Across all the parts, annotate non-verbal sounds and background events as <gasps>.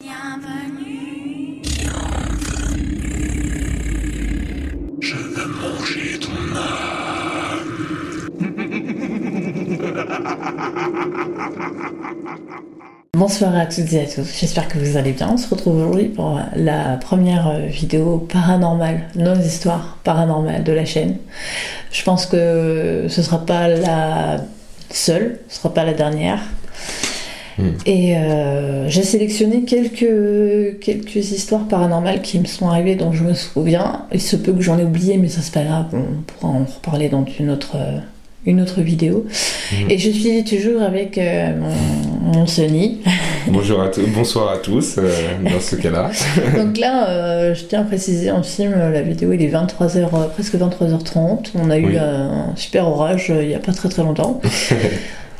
Bienvenue. Je veux manger ton Bonsoir à toutes et à tous, j'espère que vous allez bien. On se retrouve aujourd'hui pour la première euh, vidéo paranormale, nos histoires paranormales de la chaîne. Je pense que ce sera pas la seule, ce sera pas la dernière. Hmm. Et euh, j'ai sélectionné quelques, quelques histoires paranormales qui me sont arrivées dont je me souviens. Il se peut que j'en ai oublié, mais ça c'est pas grave, on pourra en reparler dans une autre, euh, une autre vidéo. Hmm. Et je suis toujours avec euh, mon, mon Sony. <laughs> Bonjour à bonsoir à tous euh, dans ce cas-là. <laughs> Donc là, euh, je tiens à préciser en film, la vidéo il est 23h, euh, presque 23h30. On a eu un super orage il y a pas très très longtemps. <laughs>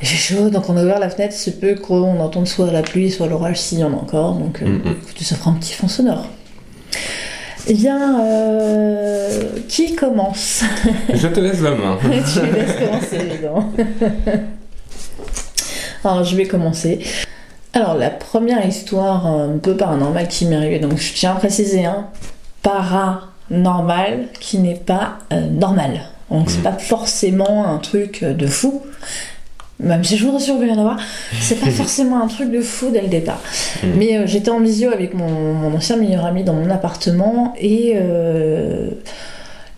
J'ai chaud, donc on a ouvert la fenêtre, c'est peu qu'on entende soit la pluie, soit l'orage s'il y en a encore. Donc euh, Mm, mm. écoutez, ça fera un petit fond sonore. Eh bien, euh, qui commence? Je te laisse la main. <laughs> Tu laisses commencer, évidemment. Alors, je vais commencer. Alors, la première histoire euh, un peu paranormale qui m'est arrivée, donc je tiens à préciser, hein, paranormal qui n'est pas euh, normal. Donc, c'est Mhm. pas forcément un truc de fou. Même si je voudrais sûr qu'il va y en avoir, c'est pas <laughs> forcément un truc de fou dès le départ. Mhm. Mais euh, j'étais en visio avec mon, mon ancien meilleur ami dans mon appartement et euh,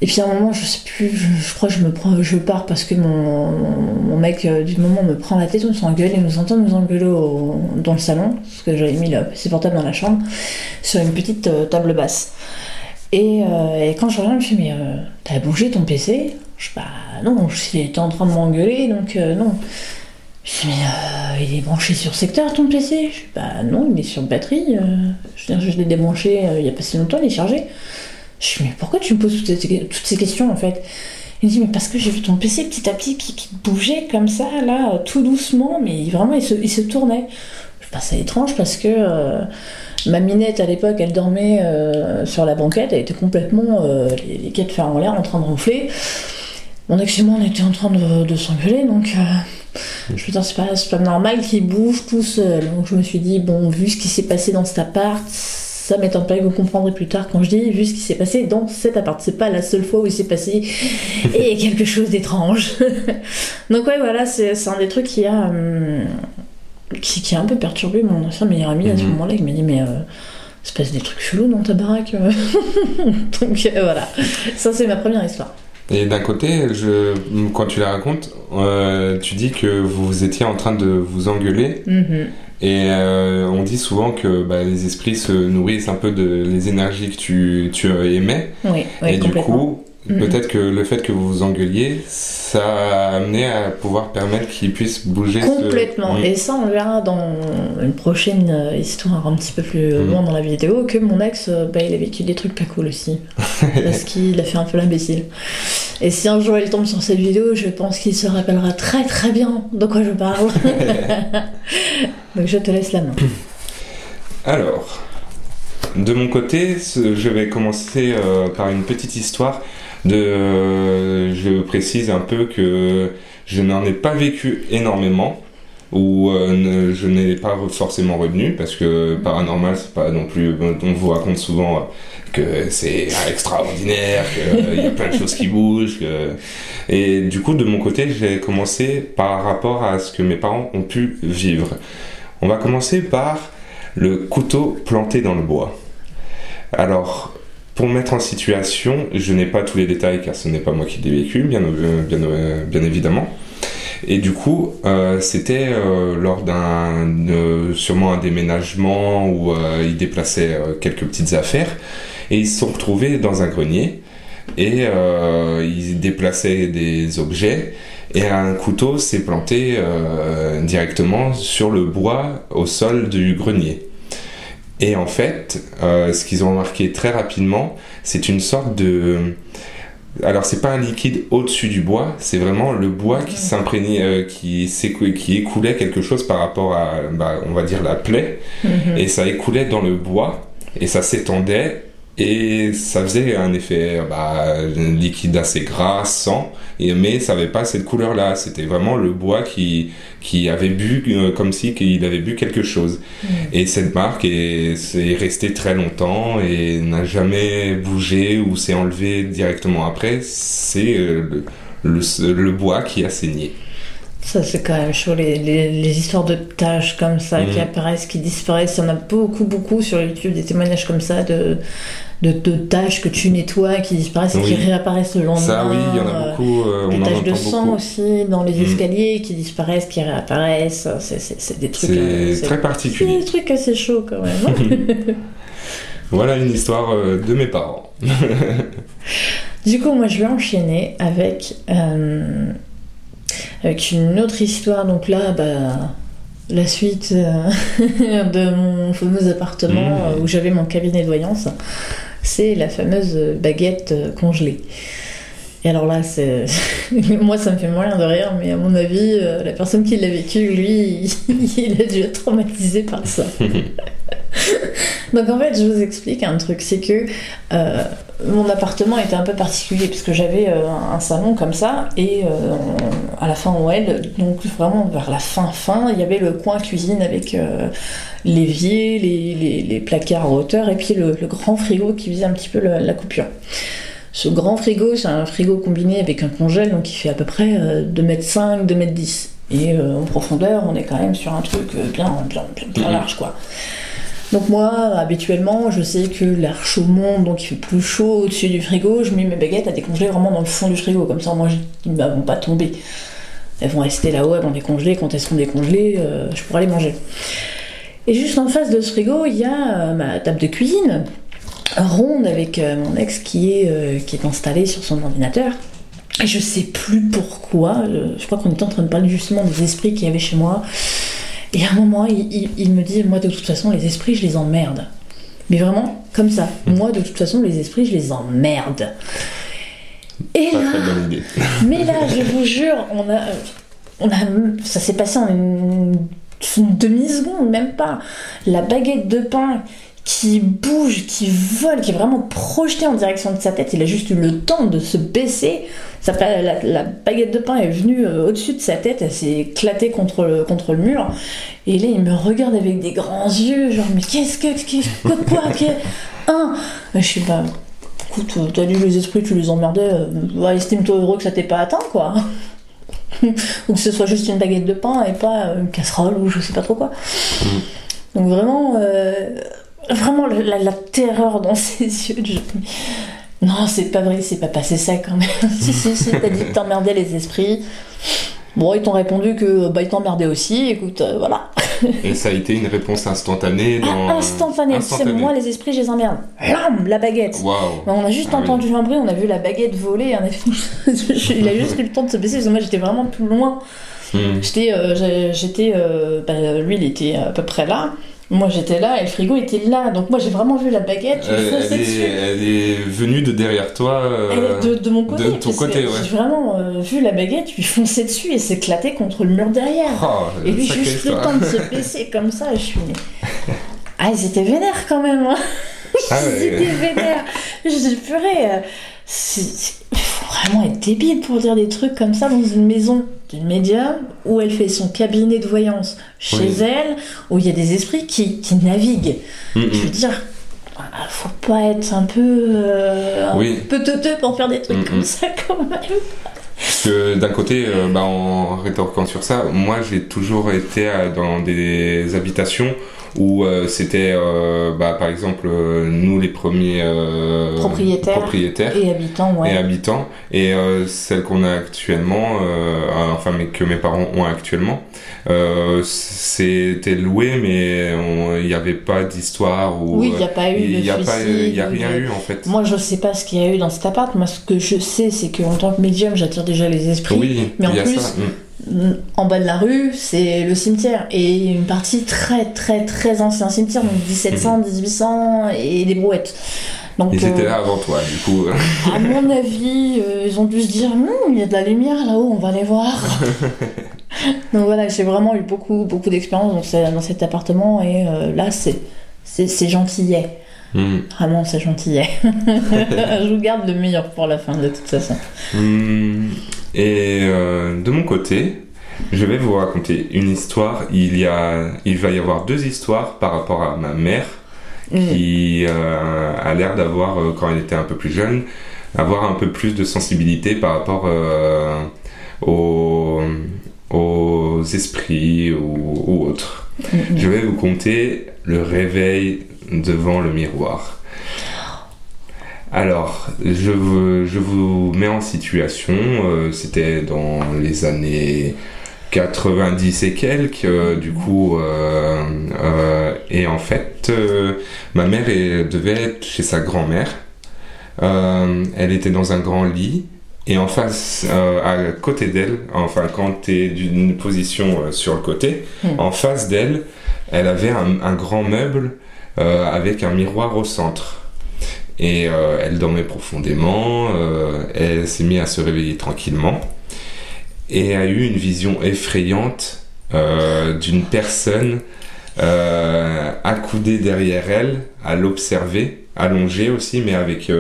et puis à un moment, je sais plus, je, je crois que je me prends, je pars parce que mon, mon mec euh, du moment me prend la tête, on s'engueule et nous entend nous engueuler au- dans le salon, parce que j'avais mis le PC portable dans la chambre, sur une petite table basse. Et, et quand je reviens, je me suis dit, mais euh, t'as bougé ton PC Je bah non, j'étais en train de m'engueuler, donc euh, non. Je dis, mais euh, il est branché sur secteur ton PC Je dis, bah non, il est sur batterie. euh, je je l'ai débranché il y a pas si longtemps, il est chargé. Je dis, mais pourquoi tu me poses toutes ces, questions en fait? Il me dit, mais parce que j'ai vu ton PC petit à petit qui, bougeait comme ça, là, tout doucement, mais vraiment il se, il se tournait. Je trouve ça étrange parce que ma minette à l'époque, elle dormait sur la banquette, elle était complètement les, les fer en l'air en train de ronfler. Mon ex et moi, on était en train de, de s'engueuler, donc euh, je veux dire, c'est pas, c'est pas normal qu'il bouge tout seul. Donc je me suis dit, bon, vu ce qui s'est passé dans cet appart, ça m'étonne pas, vous comprendrez plus tard quand je dis, vu ce qui s'est passé dans cet appart. C'est pas la seule fois où il s'est passé <laughs> et quelque chose d'étrange. <laughs> donc ouais, voilà, c'est un des trucs qui a, hum, qui, qui a un peu perturbé mon ancien meilleur ami à ce Mhm. moment-là. Il m'a dit, mais euh, il se passe des trucs chelous dans ta baraque. euh. <laughs> donc euh, voilà, ça c'est ma première histoire. Et d'un côté, je, quand tu la racontes, euh, tu dis que vous étiez en train de vous engueuler. Mhm. Et euh, on dit souvent que bah, les esprits se nourrissent un peu de les énergies que tu, tu émets. Oui, oui, et du coup, Mhm. peut-être que le fait que vous vous engueuliez, ça a amené à pouvoir permettre qu'ils puissent bouger. ce- Complètement. Oui. Et ça, on le verra dans une prochaine euh, histoire un petit peu plus Mhm. loin dans la vidéo, que mon ex, euh, bah, il a vécu des trucs pas cool aussi. <laughs> parce qu'il a fait un peu l'imbécile. Et si un jour il tombe sur cette vidéo, je pense qu'il se rappellera très très bien de quoi je parle. <laughs> Donc je te laisse la main. <clears throat> Alors, de mon côté, je vais commencer euh, par une petite histoire. Euh, je précise un peu que je n'en ai pas vécu énormément, ou euh, je n'ai pas forcément retenu, parce que paranormal, c'est pas non plus. On vous raconte souvent euh, que c'est extraordinaire, qu'il y a plein de choses qui bougent. Et du coup, de mon côté, j'ai commencé par rapport à ce que mes parents ont pu vivre. On va commencer par le couteau planté dans le bois. Alors, pour mettre en situation, je n'ai pas tous les détails car ce n'est pas moi qui l'ai vécu, bien, bien, évidemment. Et du coup, euh, c'était euh, lors d'un sûrement un déménagement où euh, ils déplaçaient quelques petites affaires et ils se sont retrouvés dans un grenier et ils déplaçaient des objets et un couteau s'est planté directement sur le bois au sol du grenier. Et en fait, euh, ce qu'ils ont remarqué très rapidement, c'est une sorte de... Alors c'est pas un liquide au-dessus du bois, c'est vraiment le bois qui s'imprégnait, euh, qui, qui écoulait quelque chose par rapport à, bah, on va dire la plaie, Mhm. et ça écoulait dans le bois, et ça s'étendait, et ça faisait un effet bah, liquide assez gras, sang, et, mais ça n'avait pas cette couleur-là. C'était vraiment le bois qui, qui avait bu euh, comme si il avait bu quelque chose. Mm. Et cette marque est, est restée très longtemps et n'a jamais bougé ou s'est enlevé directement après. C'est euh, le, le- le bois qui a saigné. Ça, c'est quand même chaud, les, les- les histoires de taches comme ça qui Mhm. apparaissent, qui disparaissent. Il y en a beaucoup, beaucoup sur YouTube, des témoignages comme ça de, de, de taches que tu nettoies, qui disparaissent et qui réapparaissent le lendemain. Ça, oui, il y en a Euh, beaucoup. euh, Des on en taches de sang beaucoup. aussi dans les Mhm. escaliers qui disparaissent, qui réapparaissent. C'est- C'est c'est des trucs. euh, C'est très c'est particulier. des trucs assez chauds quand même. <laughs> Voilà une histoire euh, de mes parents. <laughs> Du coup, moi, je vais enchaîner avec, euh, avec une autre histoire. Donc là, bah, la suite euh, <laughs> de mon fameux appartement Mhm. euh, où j'avais mon cabinet de voyance, c'est la fameuse baguette euh, congelée. Et alors là, c'est <laughs> moi, ça me fait moyen de rire, mais à mon avis, la personne qui l'a vécu, lui, <laughs> il a dû être traumatisé par ça. Donc en fait, je vous explique un truc, c'est que euh, mon appartement était un peu particulier parce que j'avais euh, un salon comme ça et euh, à la fin oued, donc vraiment vers la fin fin, il y avait le coin cuisine avec l'évier, les, les- les placards en hauteur et puis le, le grand frigo qui faisait un petit peu la, la coupure. Ce grand frigo, c'est un frigo combiné avec un congèle donc il fait à peu près euh, 2m5, 2m10. Et en profondeur, on est quand même sur un truc bien, bien, bien, bien Mhm. large quoi. Donc moi, habituellement, je sais que l'air chaud monte, donc il fait plus chaud au-dessus du frigo. Je mets mes baguettes à décongeler vraiment dans le fond du frigo, comme ça, ils ne vont pas tomber. Elles vont rester là-haut, elles vont décongeler. Quand elles seront décongelées, euh, je pourrai les manger. Et juste en face de ce frigo, il y a euh, ma table de cuisine, ronde avec euh, mon ex qui est, qui installé sur son ordinateur. Et je sais plus pourquoi, je crois qu'on était en train de parler justement des esprits qu'il y avait chez moi. Et à un moment, il, il- il me dit, moi de toute façon, les esprits, je les emmerde. Mais vraiment, comme ça. Moi, de toute façon, les esprits, je les emmerde. Et là, <laughs> mais là, je vous jure, on a, on a, ça s'est passé en une, une demi-seconde, même pas. La baguette de pain qui bouge, qui vole, qui est vraiment projetée en direction de sa tête. Il a juste eu le temps de se baisser. Ça, la, la baguette de pain est venue euh, au-dessus de sa tête, elle s'est éclatée contre le, contre le mur. Et là, il me regarde avec des grands yeux, genre, mais qu'est-ce que, que, quoi, qu'est- hein? Je suis pas. Écoute, euh, t'as lu les esprits, tu les emmerdais, euh, estime-toi heureux que ça t'ait pas atteint, quoi. <laughs> ou que ce soit juste une baguette de pain et pas une casserole ou je sais pas trop quoi. Donc vraiment, euh, vraiment la, terreur dans ses <laughs> yeux. je- Non, c'est pas vrai, c'est pas passé ça quand même. <laughs> si, si, si, t'as dit que t'emmerdais les esprits. Bon, ils t'ont répondu que bah, ils t'emmerdaient aussi, écoute, euh, voilà. <laughs> Et ça a été une réponse instantanée dans. Instantané, tu sais, Instantané. moi les esprits, je les emmerde. Lam, la baguette. Mais on a juste Ah oui. entendu un bruit, on a vu la baguette voler. Il a juste eu le temps de se baisser parce que moi j'étais vraiment plus loin. Hmm. J'étais, euh, j'étais, euh, bah, lui il était à peu près là. Moi j'étais là et le frigo était là. Donc moi j'ai vraiment vu la baguette <laughs> lui Elle, est, elle est venue de derrière toi. Euh, de, de mon côté. de ton côté, ouais. J'ai vraiment euh, vu la baguette lui foncer dessus et s'éclater contre le mur derrière. oh, et lui juste le temps de se baisser comme ça. Et je suis. Ah ils étaient vénères quand même. Hein. Ah <laughs> Ils ouais. étaient vénères. Je dis purée. euh, vraiment être débile pour dire des trucs comme ça dans une maison d'une médium où elle fait son cabinet de voyance chez Oui. elle, où il y a des esprits qui, qui naviguent. Hmm, Je veux dire, ah, faut pas être un peu, euh, un Oui. peu teuteux pour faire des trucs Mm, comme mm. ça quand même. Parce que d'un côté, euh, bah, en rétorquant sur ça, moi j'ai toujours été euh, dans des habitations où euh, c'était, euh, bah, par exemple, euh, nous les premiers Propriétaires. propriétaires Et habitants, ouais. et habitants, et celle qu'on a actuellement, enfin mais que mes parents ont actuellement, c'était loué, mais il n'y avait pas d'histoire ou oui, il n'y a pas eu il n'y a pas, suicide il y a ou de- rien eu en fait. Moi, je sais pas ce qu'il y a eu dans cet appart. Moi, ce que je sais, c'est qu'en tant que médium, j'attire déjà les esprits. oui, mais en plus, ça. mm. En bas de la rue, c'est le cimetière. Et une partie très, très, très ancien cimetière, donc 1700, 1800 et des brouettes. Donc. Ils étaient euh, là avant toi, du coup. <laughs> À mon avis, euh, ils ont dû se dire Hum, il y a de la lumière là-haut, on va aller voir. <laughs> Donc voilà, j'ai vraiment eu beaucoup, beaucoup d'expérience dans, ce- dans cet appartement et euh, là, c'est, c'est, gentillet. Hmm. Vraiment, c'est gentillet. <laughs> je vous garde le meilleur pour la fin, de toute façon. Hmm. Et euh, de mon côté, je vais vous raconter une histoire. Il, y a, il va y avoir deux histoires par rapport à ma mère Mm. qui euh, a l'air d'avoir, euh, quand elle était un peu plus jeune, avoir un peu plus de sensibilité par rapport euh, aux, aux esprits ou, ou autres. Mm, mm. Je vais vous conter le réveil devant le miroir. Alors, je vous, je vous mets en situation, euh, c'était dans les années 90 et quelques, euh, du coup, euh, et en fait, ma mère devait être chez sa grand-mère. Elle était dans un grand lit, et en face, à côté d'elle, enfin, quand tu es d'une position sur le côté, Hmm. en face d'elle, elle avait un, un grand meuble avec un miroir au centre. Et euh, elle dormait profondément, euh, elle s'est mise à se réveiller tranquillement et a eu une vision effrayante euh, d'une personne accoudée derrière elle, à l'observer, allongée aussi, mais avec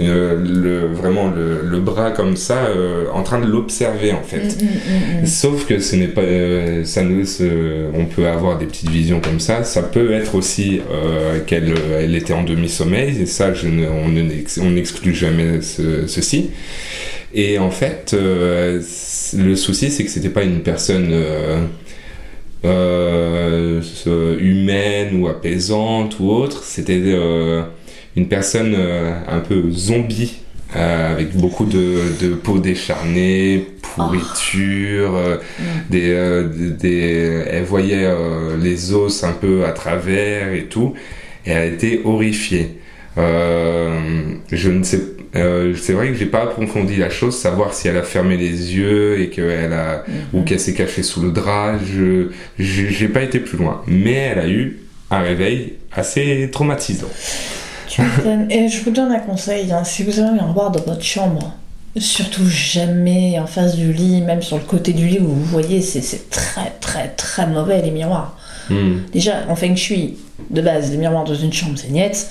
euh, le, vraiment le, le bras comme ça, euh, en train de l'observer en fait. Mm, mm, mm. Sauf que ce n'est pas, euh, ça se- on peut avoir des petites visions comme ça. Ça peut être aussi euh, qu'elle elle était en demi-sommeil, et ça, je ne- on ne- on n'exclut jamais ce- ceci. Et en fait, le souci, c'est que c'était pas une personne humaine ou apaisante ou autre. C'était une personne euh, un peu zombie. euh, avec beaucoup de, de peau décharnée, pourriture, euh, des, des, des- elle voyait les os un peu à travers et tout, et elle était horrifiée. Je ne sais, c'est vrai que j'ai pas approfondi la chose, savoir si elle a fermé les yeux et qu'elle a ou qu'elle s'est cachée sous le drap. Je, j'ai pas été plus loin, mais elle a eu un réveil assez traumatisant. Tu. Et je vous donne un conseil, hein, si vous avez un miroir dans votre chambre, surtout jamais en face du lit, même sur le côté du lit où vous voyez, c'est- très très très mauvais les miroirs. Hmm. Déjà, en feng shui, de base, les miroirs dans une chambre, c'est niette.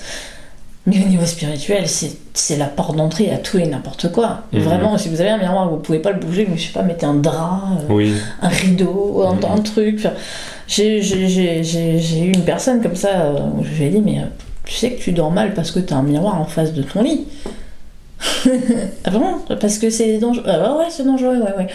Mais au niveau spirituel, c'est la porte d'entrée à tout et n'importe quoi. Mhm. Vraiment, si vous avez un miroir, vous pouvez pas le bouger, mais je sais pas, mettez un drap, euh, Oui. un rideau, un, Mhm. un truc. Enfin, j'ai eu une personne comme ça euh, où je lui ai dit, mais euh, tu sais que tu dors mal parce que tu as un miroir en face de ton lit. <laughs> ah vraiment? Parce que c'est dangereux. Ah ouais, ouais, c'est dangereux, ouais, ouais.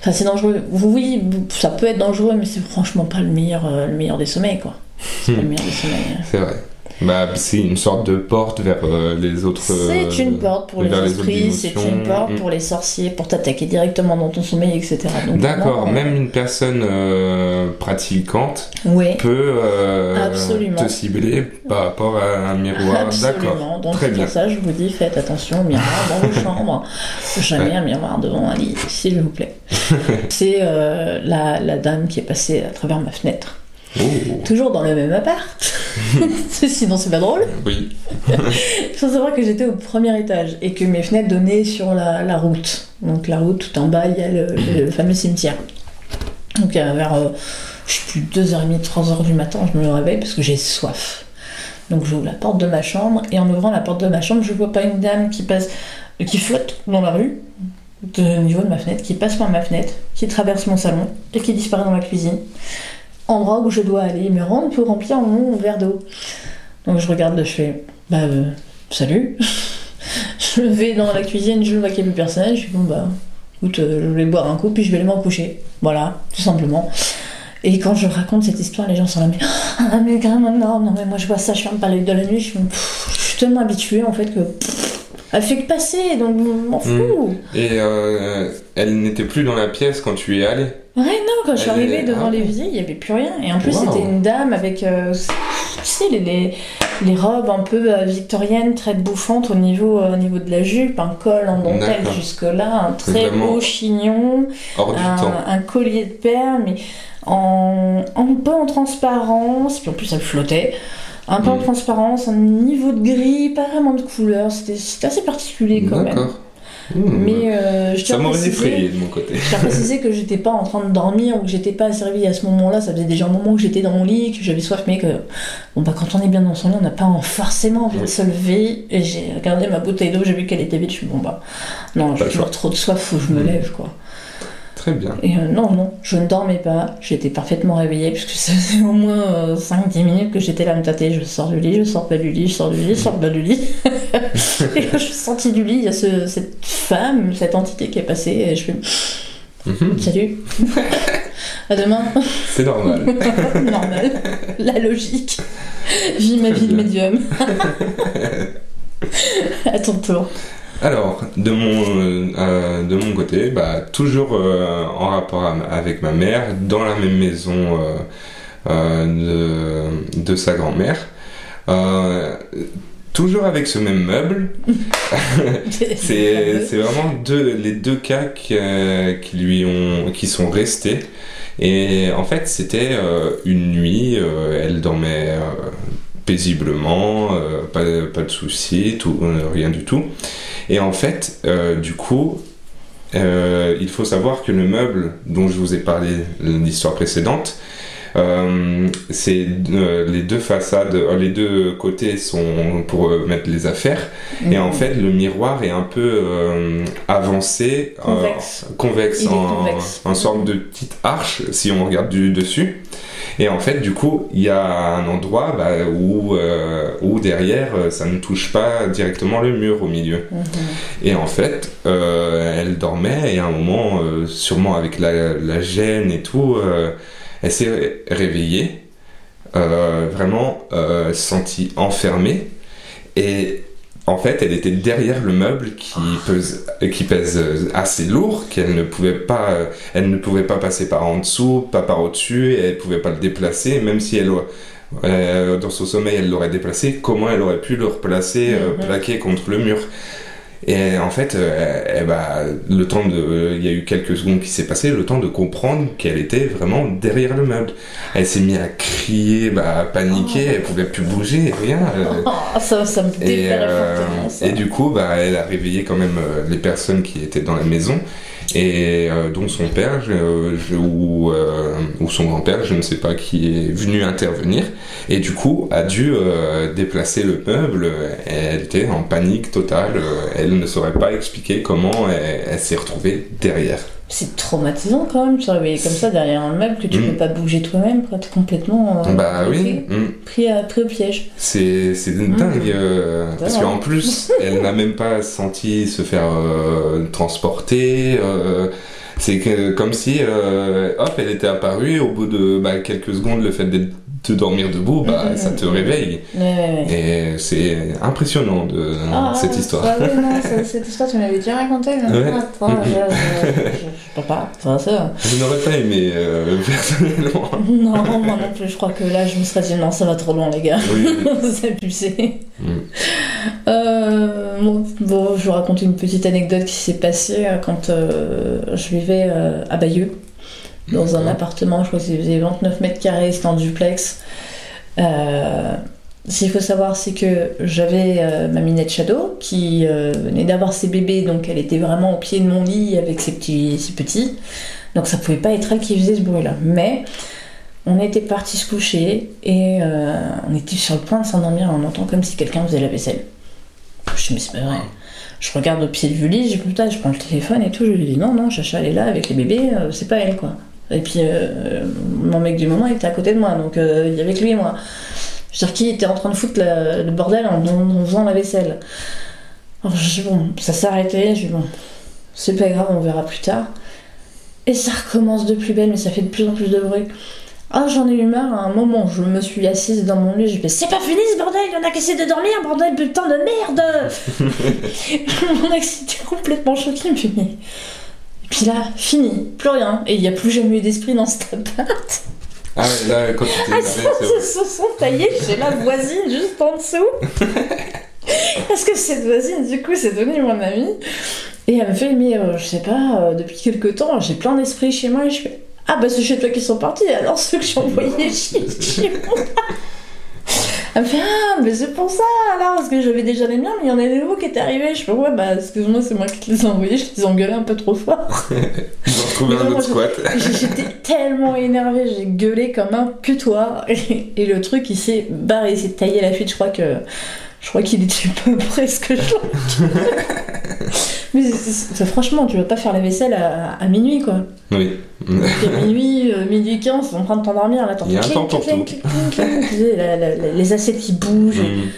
Enfin, c'est dangereux. Oui, ça peut être dangereux, mais c'est franchement pas le meilleur, euh, le meilleur des sommeils, quoi. C'est pas le meilleur des sommeils. C'est vrai. Bah, c'est une sorte de porte vers euh, les autres. euh, C'est une porte pour les esprits, c'est une porte pour les sorciers, pour t'attaquer directement dans ton sommeil, etc. D'accord, vraiment, même une personne euh, pratiquante peut euh, te cibler par rapport à un miroir. D'accord. Absolument. Donc Très c'est bien. pour ça je vous dis faites attention au miroir dans vos chambres. Jamais un miroir devant un lit, s'il vous plaît. <laughs> c'est euh, la, la dame qui est passée à travers ma fenêtre. Oh, Toujours dans le même appart. <laughs> Sinon c'est pas drôle. oui. Il <laughs> faut savoir que j'étais au premier étage et que mes fenêtres donnaient sur la, la route. Donc la route, tout en bas, il y a le, le fameux cimetière. Donc vers, euh, je sais plus, 2h30, 3h du matin, je me réveille parce que j'ai soif. Donc j'ouvre la porte de ma chambre et en ouvrant la porte de ma chambre, je vois pas une dame qui passe, euh, qui flotte dans la rue, de- au niveau de ma fenêtre, qui passe par ma fenêtre, qui traverse mon salon et qui disparaît dans ma cuisine. Endroit où je dois aller me rendre pour remplir mon verre d'eau. Donc je regarde, je fais, bah euh, salut. <laughs> je vais dans la cuisine, je vois qu'il n'y a plus personne, je dis bon bah écoute, euh, je vais boire un coup puis je vais aller m'en coucher. Voilà, tout simplement. Et quand je raconte cette histoire, les gens sont là, mais <gasps> ah mais non, non mais moi je vois ça, je ferme pas l'œil de la nuit, je, suis- je suis tellement habituée en fait que elle fait que passer, donc je m'en fous. Et euh, elle n'était plus dans la pièce quand tu y es allé. Ouais, non, quand je suis est- arrivée devant ah visites, il n'y avait plus rien. Et en plus, Wow. c'était une dame avec, euh, tu sais, les, les, les robes un peu euh, victoriennes, très bouffantes au niveau, euh, au niveau de la jupe, un col en dentelle jusque-là, un très beau chignon, un collier de perles, mais en, un peu en transparence, puis en plus elle flottait. Un peu en Mm. transparence, un niveau de gris, pas vraiment de couleur, c'était assez particulier quand même. D'accord. Mmh. Mais euh, je Ça m'aurait préciser- effrayé de mon côté. <laughs> je tiens à préciser que j'étais pas en train de dormir ou que j'étais pas asservie à ce moment-là. Ça faisait déjà un moment que j'étais dans mon lit, que j'avais soif, mais que bon bah quand on est bien dans son lit, on n'a pas forcément envie de Oui. se lever. Et j'ai regardé ma bouteille d'eau, j'ai vu qu'elle était vide. Je suis bon bah non, j'ai toujours trop de soif, faut que je me lève quoi. Très bien. Et euh, non, non, je ne dormais pas. J'étais parfaitement réveillée puisque <laughs> ça faisait au moins 5-10 minutes que j'étais là à me tâter. Je sors du lit, je sors pas du lit, je sors du lit, je sors pas du lit. <laughs> et quand je suis sortie du lit, il y a ce- cette femme, cette entité qui est passée et je fais Mhm. salut. <laughs> à demain. C'est normal. Normal. La logique. Vis ma vie de médium. à ton tour. Alors, de mon, euh, euh, de mon côté, bah, toujours euh, en rapport avec ma mère, dans la même maison euh, de, de sa grand-mère. Toujours avec ce même meuble. <laughs> C'est c'est vraiment deux, les deux cas qui, qui lui ont, qui sont restés. Et en fait, c'était une nuit, elle dormait paisiblement, euh, pas, pas de soucis, tout, euh, rien du tout. Et en fait, euh, du coup, il faut savoir que le meuble dont je vous ai parlé l'histoire précédente, c'est euh, les deux façades, euh, les deux côtés sont pour euh, mettre les affaires. Mhm. Et en fait, le miroir est un peu euh, avancé, euh, Convexe. en, convexe. en sorte de petite arche si on regarde du dessus. Et en fait, du coup, il y a un endroit bah, où, euh, où derrière, euh, ça ne touche pas directement le mur au milieu. Mhm. Et en fait, euh, elle dormait et à un moment, euh, sûrement avec la, la gêne et tout, euh, elle s'est ré- réveillée, euh, vraiment euh, sentie enfermée. Et en fait, elle était derrière le meuble qui pèse, qui pèse assez lourd, qu'elle ne pouvait pas, elle ne pouvait pas passer par en dessous, pas par au-dessus, et elle pouvait pas le déplacer, même si elle, euh, dans son sommeil, elle l'aurait déplacé. Comment elle aurait pu le replacer, euh, Mhm. plaqué contre le mur? Et en fait, euh, ben, le temps de, il y a eu quelques secondes qui s'est passé, le temps de comprendre qu'elle était vraiment derrière le meuble. Elle s'est mise à crier, bah, à paniquer, elle pouvait plus bouger, rien. euh, <laughs> Oh, ça, ça me et, euh, ça. et du coup, bah, elle a réveillé quand même euh, les personnes qui étaient dans la maison, et euh, dont son père je- je- ou, euh, ou son grand-père, je ne sais pas qui est venu intervenir, et du coup a dû euh, déplacer le meuble. Elle était en panique totale, euh, elle ne saurait pas expliquer comment elle, elle s'est retrouvée derrière. C'est traumatisant quand même, de se réveiller comme ça derrière un meuble que tu Mm. peux pas bouger toi-même, quoi. T'es complètement euh, bah pris, oui. mm. pris, à- pris au piège. C'est c'est dingue, euh, parce qu'en plus, <laughs> elle n'a même pas senti se faire euh, transporter. euh, c'est que, comme si, euh, hop, elle était apparue, au bout de bah, quelques secondes, le fait d'être- de dormir debout, bah, Mhm. ça te réveille. Ouais, ouais, ouais. Et c'est impressionnant de Ah, cette histoire. bah oui, non, ça- cette histoire, tu m'avais déjà raconté. mais Ouais. attends, je, je, je, pas. Ça, ça. Je n'aurais pas aimé, euh, <laughs> personnellement. Non, moi non plus, je crois que là, je me serais dit non, ça va trop loin, les gars. Oui. <laughs> Abusé. Mm. Euh, bon, bon, je vous raconte une petite anecdote qui s'est passée euh, quand euh, je vivais à Bayeux, dans un appartement, je crois que c'était 29 mètres carrés, c'était en duplex. Euh, ce qu'il faut savoir, c'est que j'avais euh, ma minette Shadow qui euh, venait d'avoir ses bébés, donc elle était vraiment au pied de mon lit avec ses petits, ses petits. Donc ça pouvait pas être elle qui faisait ce bruit-là. Mais on était parti se coucher et on était sur le point de s'endormir. On entend comme si quelqu'un faisait la vaisselle. Je me mais c'est pas vrai. Je regarde au pied du lit, j'ai putain, je prends le téléphone et tout. Je lui dis, non, non, Chacha, elle est là avec les bébés, c'est pas elle, quoi. Et puis, euh, mon mec du moment, il était à côté de moi, donc euh, il y avait que lui et moi. Je veux dire, qui était en train de foutre la- le bordel en, en faisant la vaisselle. Alors, je dis, bon, ça s'est arrêté, je dis, bon, c'est pas grave, on verra plus tard. Et ça recommence de plus belle, mais ça fait de plus en plus de bruit. Ah, j'en ai eu marre à un moment, je me suis assise dans mon lit, j'ai fait C'est pas fini ce bordel, il y en a qui essaient de dormir, bordel, putain de merde <laughs> <laughs> Mon ex était complètement choqué, Mais. Puis là, fini, plus rien, et il n'y a plus jamais eu d'esprit dans cet appart. Ah, ouais, là, quand tu t'es Ah, se sont taillés chez la voisine juste en dessous. <laughs> Parce que cette voisine, du coup, c'est devenue mon amie. Et elle me fait, mais euh, je sais pas, euh, depuis quelques temps, j'ai plein d'esprits chez moi. Et je fais, ah bah c'est chez toi qu'ils sont partis, alors ceux que j'ai envoyés chez, chez moi. Elle me fait, ah mais c'est pour ça alors, parce que j'avais déjà les miens, mais il y en a des nouveaux qui étaient arrivés. Je fais, ouais, bah, excuse-moi, c'est moi qui te les ai envoyés, je les ai engueulés un peu trop fort. <laughs> Ils ont retrouvé un autre squat. J'étais <laughs> tellement énervée, j'ai gueulé comme un putois. Et, et le truc, il s'est barré, il s'est taillé la fuite. Je crois que. Je crois qu'il était peu presque chaud. Mais c'est- franchement, tu vas pas faire la vaisselle à, à minuit, quoi. Oui. Et <laughs> minuit, euh, minuit 15, t'es en train de t'endormir, là, t'entends les assiettes qui bougent. Mm.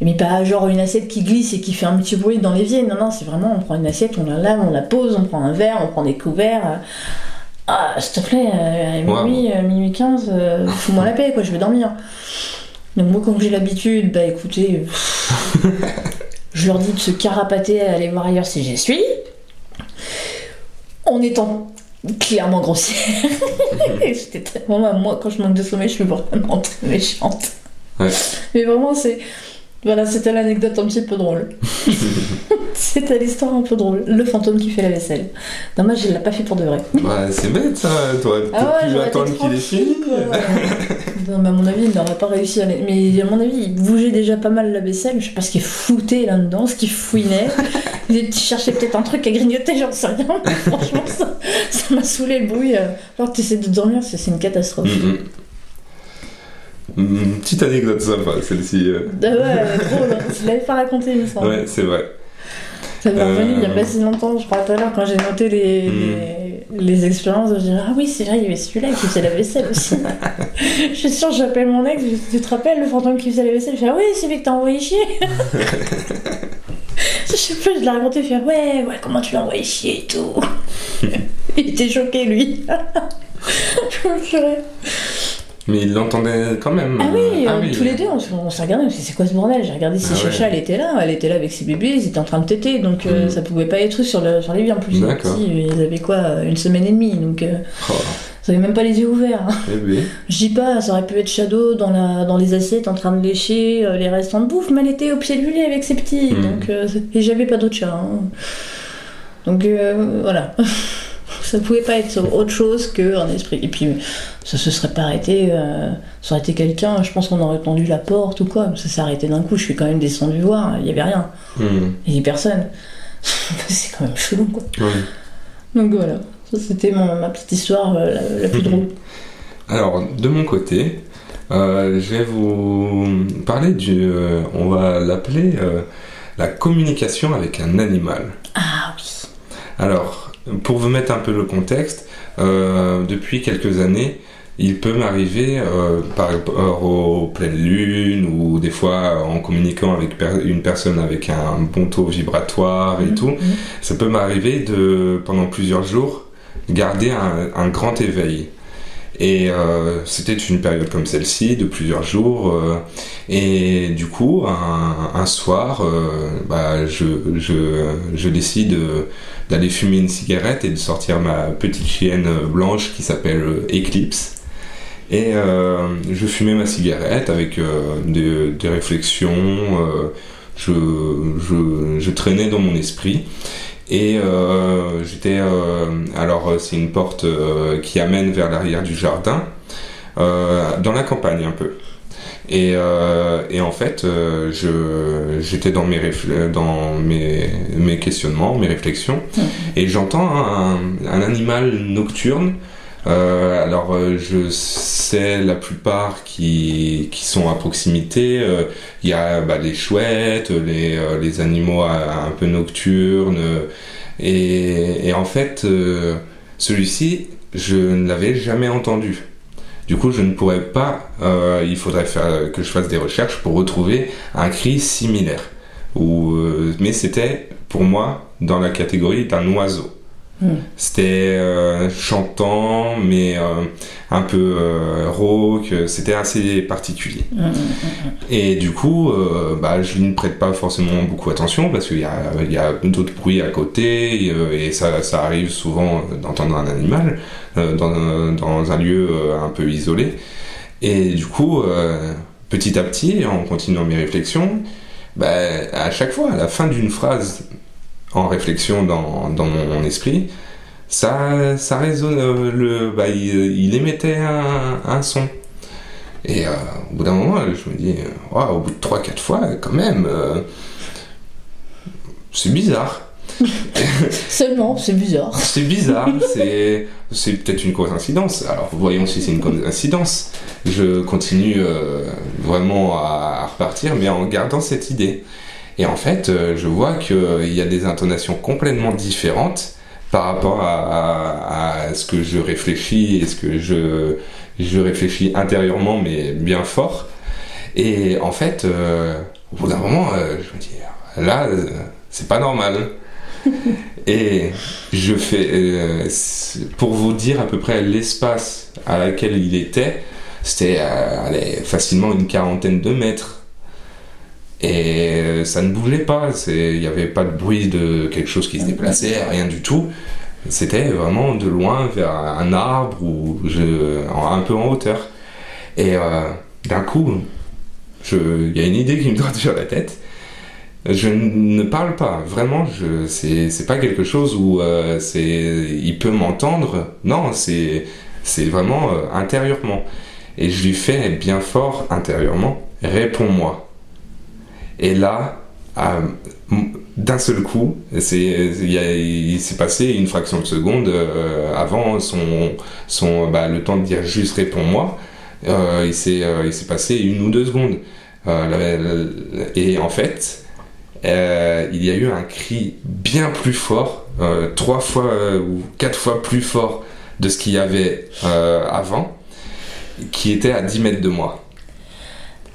Mais pas genre une assiette qui glisse et qui fait un petit bruit dans l'évier. Non, non, c'est vraiment, on prend une assiette, on la lave, on la pose, on prend un verre, on prend des couverts. Ah, s'il te plaît, euh, à Wow. minuit, euh, minuit 15, euh, fous-moi la paix, quoi, je vais dormir. Donc moi, comme j'ai l'habitude, bah écoutez, pff, <laughs> je leur dis de se carapater à aller voir ailleurs si j'y suis. En étant clairement grossière. <laughs> J'étais tellement, moi, quand je manque de sommeil, je suis vraiment très méchante. Ouais. Mais vraiment, c'est. Voilà, c'était l'anecdote un petit peu drôle. <laughs> c'était l'histoire un peu drôle. Le fantôme qui fait la vaisselle. Dommage, il l'a pas fait pour de vrai. Bah, c'est bête ça, toi. T'as Ah ouais, pu attendre qu'il ait fini. Non, mais à mon avis, il n'aurait pas réussi à. aller- Mais à mon avis, il bougeait déjà pas mal la vaisselle. Je sais pas ce qu'il foutait là-dedans, ce qu'il fouinait. Il cherchait peut-être un truc à grignoter, j'en sais rien. Mais franchement, ça m'a saoulé le bruit. euh. Alors, tu essaies de dormir, c'est une catastrophe. Mm. Mm, Petite anecdote sympa, celle-ci. euh. Ah ouais, drôle. Je l'avais pas raconté, il me semble. Ouais, c'est vrai. Ça m'est revenu il y a Euh. pas si longtemps, je crois tout à l'heure, quand j'ai noté les, Hmm. les, les expériences, je dirais Ah oui, c'est vrai, il y avait celui-là qui faisait la vaisselle aussi. <laughs> je suis sûre, j'appelle mon ex, tu te rappelles le fantôme qui faisait la vaisselle? Je fais Ah oui, c'est lui que t'as envoyé chier. <laughs> je sais pas, je l'ai raconté, je fais Ouais, ouais, comment tu l'as envoyé chier et tout. <laughs> il était choqué, lui. je me. Mais il l'entendait quand même. Ah oui, Ah euh, oui. tous les deux, on, on s'est regardé, on s'est dit, c'est quoi ce bordel? J'ai regardé si Ah ouais. Chacha, elle était là, elle était là avec ses bébés, ils étaient en train de téter, donc euh, Mm. ça pouvait pas être sur, le, sur les vies en plus. Ils avaient quoi, euh, une semaine et demie, donc euh, Oh, ils avaient même pas les yeux ouverts. hein. eh ben. Je dis pas, ça aurait pu être Shadow dans, la, dans les assiettes en train de lécher euh, les restants de bouffe, mais elle était au pied du lit avec ses petits, Mm. donc, euh, et j'avais pas d'autre chat. hein. Donc euh, voilà. <laughs> ça pouvait pas être autre chose qu'un esprit. Et puis ça se serait pas arrêté, euh, ça aurait été quelqu'un, je pense qu'on aurait tendu la porte ou quoi, ça s'est arrêté d'un coup, je suis quand même descendu voir, il y avait rien, Mm. il y avait personne. <laughs> C'est quand même chelou quoi. Donc voilà, ça c'était ma petite histoire euh, la, la plus drôle. Alors, de mon côté, euh, je vais vous parler du. euh, on va l'appeler euh, la communication avec un animal. Ah oui. Alors, pour vous mettre un peu le contexte, euh, depuis quelques années, il peut m'arriver, euh, par rapport aux pleines lunes ou des fois en communiquant avec per- une personne avec un bon taux vibratoire et tout, Mhm. ça peut m'arriver de, pendant plusieurs jours, garder un, un grand éveil. Et euh, c'était une période comme celle-ci, de plusieurs jours. euh, et du coup, un, soir, euh, bah, je, décide d'aller fumer une cigarette et de sortir ma petite chienne blanche qui s'appelle Eclipse. Et je fumais ma cigarette avec des, réflexions. je traînais dans mon esprit. Et euh, j'étais. euh, alors, euh, c'est une porte euh, qui amène vers l'arrière du jardin, euh, dans la campagne un peu. Et, euh, et en fait, euh, je, j'étais dans, mes, dans mes, mes questionnements, mes réflexions, Mhm. et j'entends un, un animal nocturne. Euh, alors, euh, je sais la plupart qui, qui sont à proximité. Euh, Il y a bah, les chouettes, les, euh, les animaux un peu nocturnes. et, et en fait, celui-ci, je ne l'avais jamais entendu. Du coup, je ne pourrais pas. euh, il faudrait faire que je fasse des recherches pour retrouver un cri similaire. Ou, euh, mais c'était pour moi dans la catégorie d'un oiseau. Hmm. C'était euh, chantant, mais euh, un peu euh, rauque. C'était assez particulier. Mhm. Et du coup, euh, bah, je ne prête pas forcément beaucoup attention parce qu'il y a, y a d'autres bruits à côté et, et ça, ça arrive souvent d'entendre un animal dans, dans un lieu un peu isolé. Et du coup, petit à petit, en continuant mes réflexions, bah, à chaque fois, à la fin d'une phrase en réflexion dans, dans mon esprit, ça, ça résonne, euh, le, bah, il, il émettait un, un son. Et euh, au bout d'un moment, je me dis, euh, au bout de 3-4 fois, quand même, euh, c'est bizarre. <laughs> Seulement, c'est bizarre. <laughs> C'est bizarre, c'est, c'est peut-être une coïncidence. Alors voyons si c'est une coïncidence. Je continue euh, vraiment à, à repartir, mais en gardant cette idée. Et en fait, euh, je vois qu'il y a des intonations complètement différentes par rapport à, à- à ce que je réfléchis et ce que je, je réfléchis intérieurement, mais bien fort. Et en fait, euh, au bout d'un moment, euh, je me dis, là, euh, c'est pas normal. <laughs> Et je fais, euh, pour vous dire à peu près l'espace à laquelle il était, c'était euh, facilement une quarantaine de mètres. Et ça ne bougeait pas, il n'y avait pas de bruit de quelque chose qui se déplaçait, rien du tout. C'était vraiment de loin vers un arbre ou un peu en hauteur. Et euh, d'un coup, il y a une idée qui me trotte <laughs> sur la tête. Je ne parle pas, vraiment, je, c'est, pas quelque chose où euh, il peut m'entendre. Non, c'est, c'est vraiment euh, intérieurement. Et je lui fais bien fort intérieurement, réponds-moi. Et là, m- d'un seul coup, il, s'est passé une fraction de seconde euh, avant son, son, bah, le temps de dire juste réponds-moi. euh, il, s'est, euh, passé une ou deux secondes. Euh, et en fait, euh, il y a eu un cri bien plus fort, euh, trois fois euh, ou quatre fois plus fort de ce qu'il y avait euh, avant, qui était à 10 mètres de moi.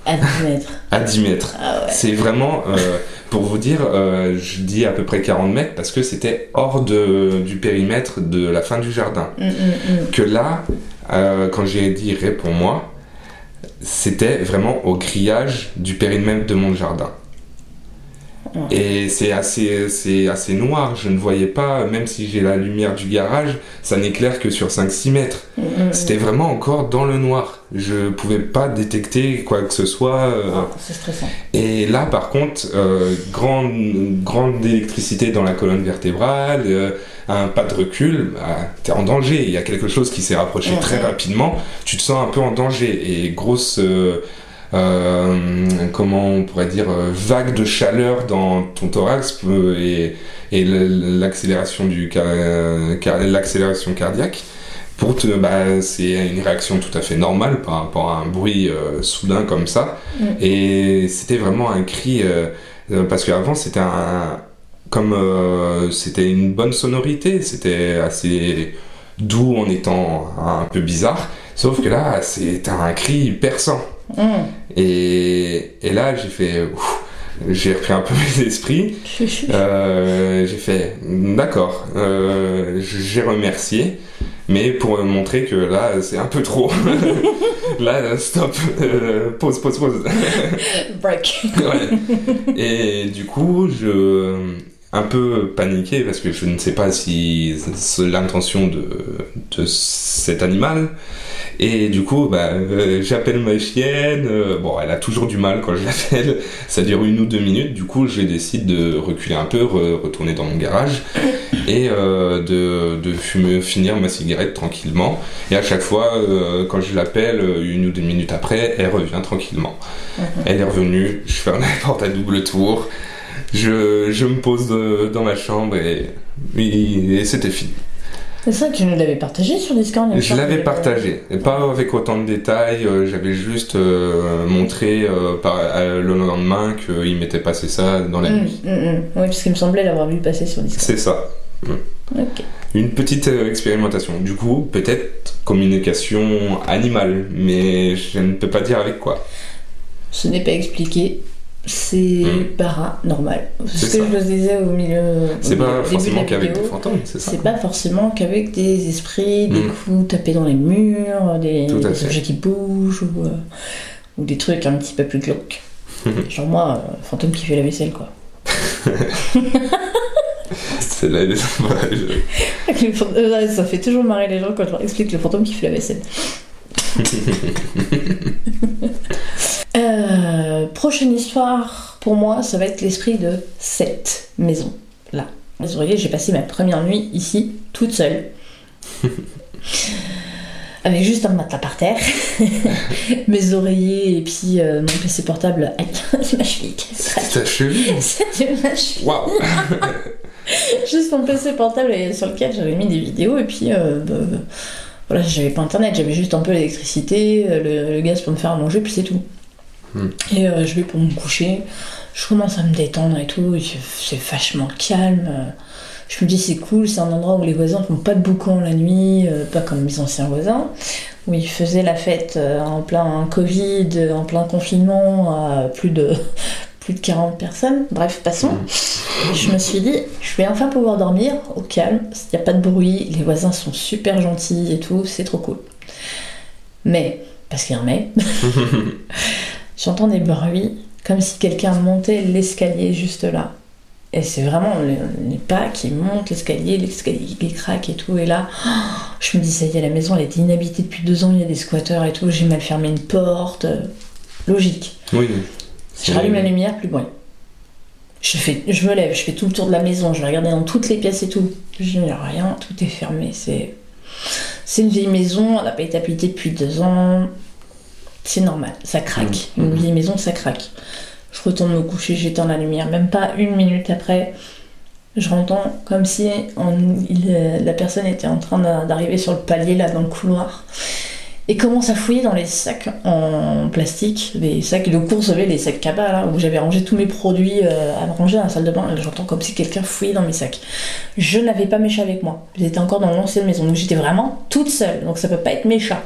À 10 mètres. <laughs> À 10 mètres. Ah ouais. C'est vraiment, euh, pour vous dire, euh, je dis à peu près 40 mètres parce que c'était hors de, du périmètre de la fin du jardin. Hum, hum, hum. Que là, euh, quand j'ai dit réponds-moi, c'était vraiment au grillage du périmètre de mon jardin. Et c'est assez, c'est assez noir, je ne voyais pas, même si j'ai la lumière du garage, ça n'éclaire que sur 5-6 mètres. Hum, hum, hum. C'était vraiment encore dans le noir. Je pouvais pas détecter quoi que ce soit. euh, Ah, c'est stressant. et là, par contre, euh, grande, grande électricité dans la colonne vertébrale, euh, un pas de recul, bah, t'es en danger. Il y a quelque chose qui s'est rapproché très rapidement. Tu te sens un peu en danger. Et grosse, comment on pourrait dire, euh, vague de chaleur dans ton thorax peut- et, l'accélération du car- l'accélération cardiaque. Pour te, bah, c'est une réaction tout à fait normale par rapport à un bruit euh, soudain comme ça. Et c'était vraiment un cri, euh, euh, parce qu'avant c'était un. Comme euh, c'était une bonne sonorité, c'était assez doux en étant un peu bizarre, sauf que là c'était un cri perçant. Hum. Et, et là j'ai fait. j'ai repris un peu <laughs> mes esprits. Euh, j'ai fait d'accord, euh, j'ai remercié, mais pour montrer que là c'est un peu trop. <laughs> là, stop, euh, pause, pause, pause. Break. <laughs> Ouais. Et du coup, je un peu paniqué parce que je ne sais pas si c'est l'intention de, de cet animal. Et du coup, bah, euh, j'appelle ma chienne. euh, bon, elle a toujours du mal quand je l'appelle. <laughs> Ça dure une ou deux minutes. Du coup, je décide de reculer un peu, re- retourner dans mon garage <coughs> et euh, de, de fumer, finir ma cigarette tranquillement. Et à chaque fois, quand je l'appelle, une ou deux minutes après, elle revient tranquillement. Elle est revenue, je ferme la porte à double tour, je, je me pose dans ma chambre et, et- et c'était fini. C'est ça, tu nous l'avais partagé sur Discord. Je l'avais partagé, et pas avec autant de détails, euh, j'avais juste euh, montré euh, par, euh, le lendemain qu'il m'était passé ça dans la Hum, nuit. hum, hum. Oui, parce qu'il me semblait l'avoir vu passer sur Discord. C'est ça. Une petite expérimentation. Du coup, peut-être communication animale, mais je ne peux pas dire avec quoi. Ce n'est pas expliqué. C'est Hmm. paranormal. C'est ce que ça. je vous disais au milieu. C'est pas forcément la qu'avec des vidéo. fantômes, c'est ça C'est pas forcément qu'avec des esprits, des Mm. coups tapés dans les murs, des, objets qui bougent ou, euh, ou des trucs un petit peu plus glauques. <laughs> Genre moi, euh, fantôme qui fait la vaisselle quoi. <laughs> C'est là, <laughs> euh, ça fait toujours marrer les gens quand je leur explique le fantôme qui fait la vaisselle. <laughs> Euh, prochaine histoire, pour moi, ça va être l'esprit de cette maison. Là. Vous voyez, j'ai passé ma première nuit ici, toute seule. <laughs> avec juste un matelas par terre, <laughs> mes oreillers et puis euh, mon PC portable. Ma cheville. C'est ta cheville C'était ma cheville. Waouh Juste mon PC portable sur lequel j'avais mis des vidéos et puis euh, bah, bah, voilà, j'avais pas internet, j'avais juste un peu l'électricité, euh, le, le gaz pour me faire à manger, puis c'est tout. Hmm. Et euh, je vais pour me coucher, je commence à me détendre et tout, et c'est vachement calme. Je me dis c'est cool, c'est un endroit où les voisins font pas de boucan la nuit, euh, pas comme mes anciens voisins, où ils faisaient la fête euh, en plein Covid, en plein confinement, à plus de, plus de 40 personnes. Bref, passons. Je me suis dit, je vais enfin pouvoir dormir au calme, il n'y a pas de bruit, les voisins sont super gentils et tout, c'est trop cool. Mais, parce qu'il y a un mais, <laughs> j'entends des bruits comme si quelqu'un montait l'escalier juste là. Et c'est vraiment les, les pas qui montent l'escalier, l'escalier qui craque et tout. Et là, <gasps> je me dis, ça y est, la maison elle était inhabitée depuis deux ans, il y a des squatteurs et tout, j'ai mal fermé une porte. Logique. Oui. Je rallume la lumière, plus de bruit. Je, fais, je me lève, je fais tout le tour de la maison, je vais regarder dans toutes les pièces et tout. Je n'y rien, tout est fermé. C'est, c'est une vieille maison, elle n'a pas été habitée depuis deux ans. C'est normal, ça craque. Mhm. Une vieille maison, ça craque. Je retourne me coucher, j'éteins la lumière. Même pas une minute après, je entends comme si on- il- la personne était en train d'a- d'arriver sur le palier là dans le couloir et commence à fouiller dans les sacs en plastique, les sacs de course, vous savez, les sacs cabas là, où j'avais rangé tous mes produits euh, à ranger dans la salle de bain. J'entends comme si quelqu'un fouillait dans mes sacs. Je n'avais pas mes chats avec moi. J'étais encore dans l'ancienne maison, donc j'étais vraiment toute seule. Donc ça peut pas être mes chats.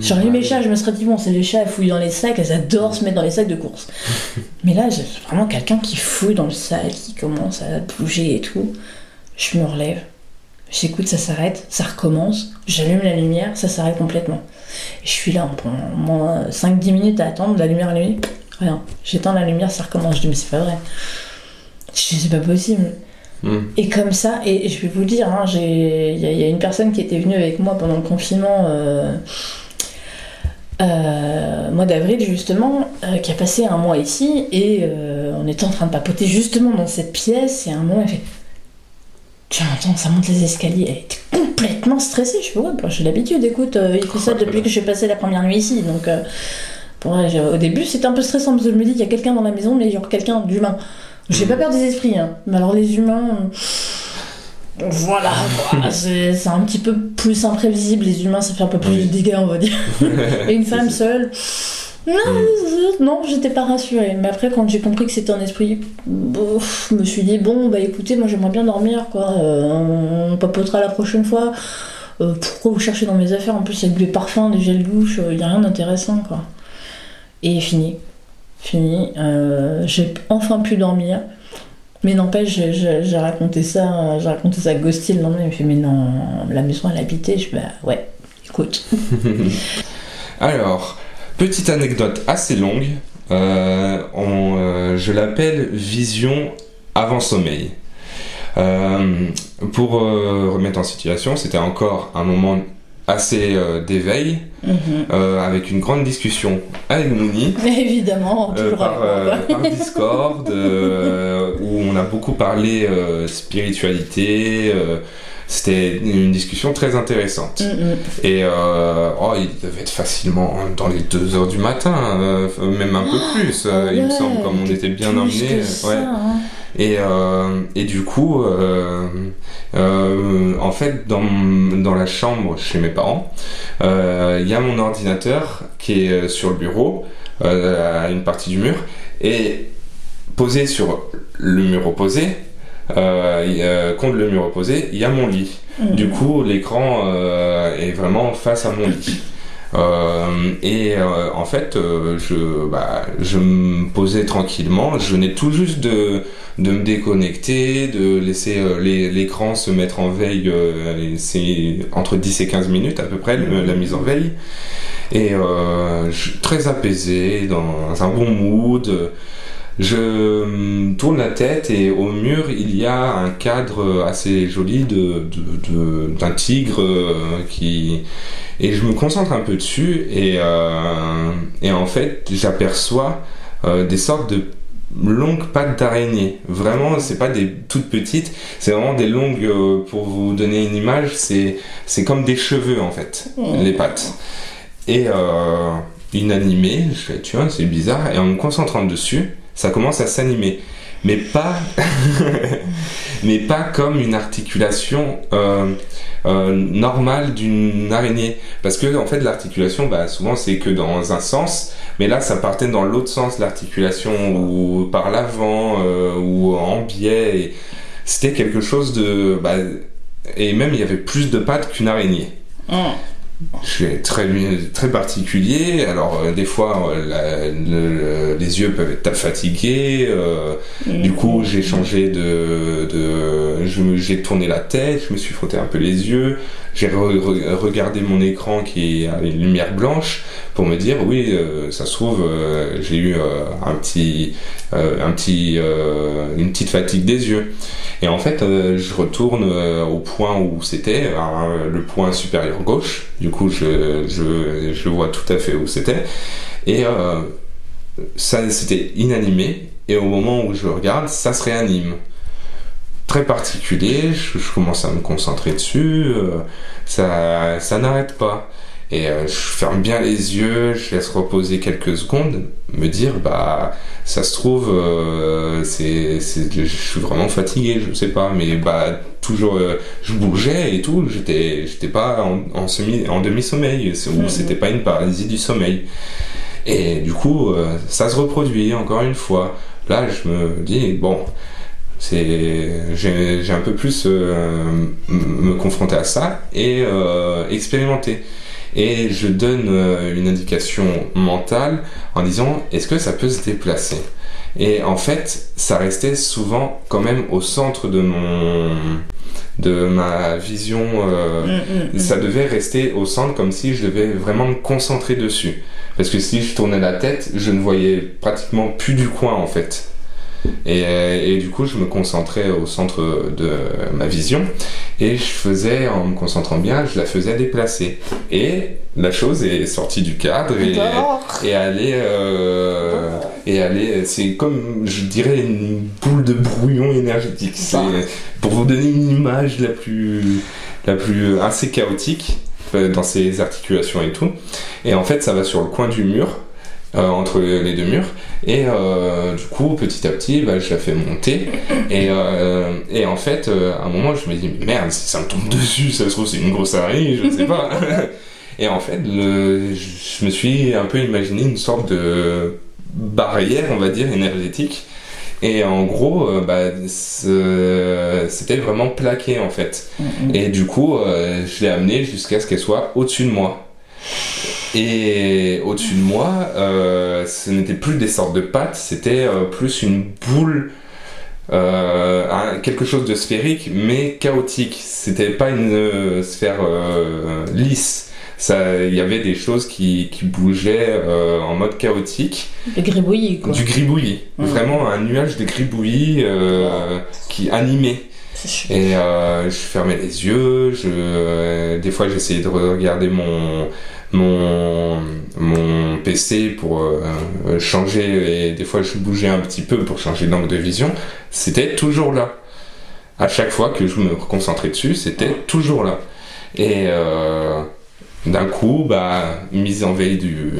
J'aurais eu mes chats, je me serais dit, bon, c'est les chats, elles fouillent dans les sacs, elles adorent se mettre dans les sacs de course. <laughs> Mais là, j'ai vraiment quelqu'un qui fouille dans le sac, qui commence à bouger et tout. Je me relève, j'écoute, ça s'arrête, ça recommence, j'allume la lumière, ça s'arrête complètement. Et je suis là pendant moins 5-10 minutes à attendre, la lumière allumée, rien. J'éteins la lumière, ça recommence. Je dis, mais c'est pas vrai. Je dis, c'est pas possible. Hmm. Et comme ça, et je vais vous dire, hein, il y, a- il y a une personne qui était venue avec moi pendant le confinement, euh, euh, mois d'avril justement, euh, qui a passé un mois ici, et euh, on était en train de papoter justement dans cette pièce, et à un moment elle fait Tu entends, ça monte les escaliers. Elle était complètement stressée. Je fais Ouais, bah, j'ai l'habitude, écoute, euh, il fait ça depuis que j'ai passé la première nuit ici, donc. euh, au début, c'était un peu stressant parce que je me dis, il y a quelqu'un dans la maison, mais il y a quelqu'un d'humain. J'ai pas peur des esprits, hein. mais alors les humains. Voilà, quoi. <laughs> c'est un petit peu plus imprévisible. Les humains, ça fait un peu plus de dégâts, on va dire. <laughs> Et une femme seule. Non, non, j'étais pas rassurée. Mais après, quand j'ai compris que c'était un esprit, bof, je me suis dit, bon, bah écoutez, moi j'aimerais bien dormir, quoi. Euh, on papotera la prochaine fois. Euh, pourquoi vous cherchez dans mes affaires? En plus, avec des parfums, des gels douche, il y a rien d'intéressant, quoi. Et fini. Fini. Euh, j'ai enfin pu dormir. Mais n'empêche, j'ai- raconté ça, j'ai raconté ça à Ghosty le lendemain. Il me fait, mais non, la maison elle habitait. Je bah ouais, écoute. <laughs> Alors, petite anecdote assez longue. Euh, on, euh, je l'appelle vision avant sommeil. Euh, pour remettre en situation, c'était encore un moment assez d'éveil, Mhm. avec une grande discussion avec Mouni. <laughs> Mais évidemment, toujours par, par Discord, <laughs> où on a beaucoup parlé spiritualité. C'était une discussion très intéressante. Mhm. Et euh, oh, il devait être facilement dans les 2 heures du matin, euh, même un peu plus, euh, il me semble, comme on était bien emmenés. ouais. hein. Et, et du coup, en fait, dans, dans la chambre chez mes parents, il y a mon ordinateur qui est sur le bureau, à une partie du mur, et posé sur le mur opposé, euh, euh, contre le mur opposé, il y a mon lit. Mhm. Du coup, l'écran euh, est vraiment face à mon lit. Euh, et euh, en fait, euh, je, bah, je me posais tranquillement. Je venais tout juste de, de me déconnecter, de laisser l'écran se mettre en veille. c'est entre 10 et 15 minutes à peu près le- la mise en veille. Et je suis très apaisé, dans un bon mood. Je hum, tourne la tête et au mur il y a un cadre assez joli de, d'un tigre euh, qui et je me concentre un peu dessus et, euh, et en fait j'aperçois euh, des sortes de longues pattes d'araignée. Vraiment, c'est pas des toutes petites, c'est vraiment des longues. euh, pour vous donner une image, c'est c'est comme des cheveux en fait, Mm. les pattes. Et inanimé, je fais, tu vois, c'est bizarre. Et en me concentrant dessus, ça commence à s'animer. Mais pas, <laughs> mais pas comme une articulation euh, euh, normale d'une araignée. Parce que en fait, l'articulation, bah, souvent, c'est que dans un sens. Mais là, ça partait dans l'autre sens, l'articulation, ou par l'avant, euh, ou en biais. C'était quelque chose de... Bah, et même, il y avait plus de pattes qu'une araignée. Mm. Je suis très, très particulier. Alors, euh, des fois, euh, la- le- le- les yeux peuvent être fatigués. euh, du coup, j'ai changé de. j'ai tourné la tête, je me suis frotté un peu les yeux. J'ai re- re- regardé mon écran qui a une lumière blanche pour me dire oui, euh, ça se trouve, j'ai eu un petit, un petit, une petite fatigue des yeux. Et en fait, je retourne au point où c'était, hein, le point supérieur gauche. Du coup, je, vois tout à fait où c'était. Et euh, ça, c'était inanimé. Et au moment où je regarde, ça se réanime. Très particulier, je, je commence à me concentrer dessus. euh, ça, ça n'arrête pas. Et euh, je ferme bien les yeux, je laisse reposer quelques secondes, me dire, bah, ça se trouve, euh, c'est, je suis vraiment fatigué, je sais pas, mais bah, toujours, euh, je bougeais et tout, j'étais, j'étais pas en, en semi, en demi-sommeil, ou Mhm. c'était pas une paralysie du sommeil. Et du coup, ça se reproduit encore une fois. Là, je me dis, bon, j'ai, un peu plus euh, me confronter à ça et euh, expérimenter. Et je donne euh, une indication mentale en disant, est-ce que ça peut se déplacer? Et en fait, ça restait souvent quand même au centre de mon, de ma vision. euh, Mm, mm, mm. ça devait rester au centre comme si je devais vraiment me concentrer dessus. Parce que si je tournais la tête, je ne voyais pratiquement plus du coin en fait. Et, euh, et du coup, je me concentrais au centre de ma vision. Et je faisais, en me concentrant bien, je la faisais déplacer. Et la chose est sortie du cadre et, et euh, et aller c'est comme je dirais une boule de brouillon énergétique. C'est pour vous donner une image la plus la plus assez chaotique euh, dans ses articulations et tout. Et en fait ça va sur le coin du mur euh, entre les deux murs. Et euh, du coup petit à petit bah, je la fais monter. Et, euh, et en fait à un moment je me dis merde si ça me tombe dessus ça se trouve c'est une grosse araignée je sais pas. <laughs> Et en fait le, je me suis un peu imaginé une sorte de barrière on va dire énergétique. Et en gros euh, bah, c'était vraiment plaqué en fait. Mm, mm. et du coup, euh, je l'ai amené jusqu'à ce qu'elle soit au-dessus de moi. Et au-dessus de moi, euh, ce n'était plus des sortes de pattes, c'était euh, plus une boule, euh, quelque chose de sphérique, mais chaotique. C'était pas une sphère lisse. Il y avait des choses qui, qui bougeaient en mode chaotique. Le gribouillis, quoi. Du gribouillis. Vraiment un nuage de gribouillis qui animait. Et je fermais les yeux, je, des fois j'essayais de regarder mon, mon, mon PC pour euh, euh, changer, et des fois je bougeais un petit peu pour changer d'angle de vision. C'était toujours là. À chaque fois que je me concentrais dessus, c'était toujours là. Et euh, d'un coup, bah, mise en veille du,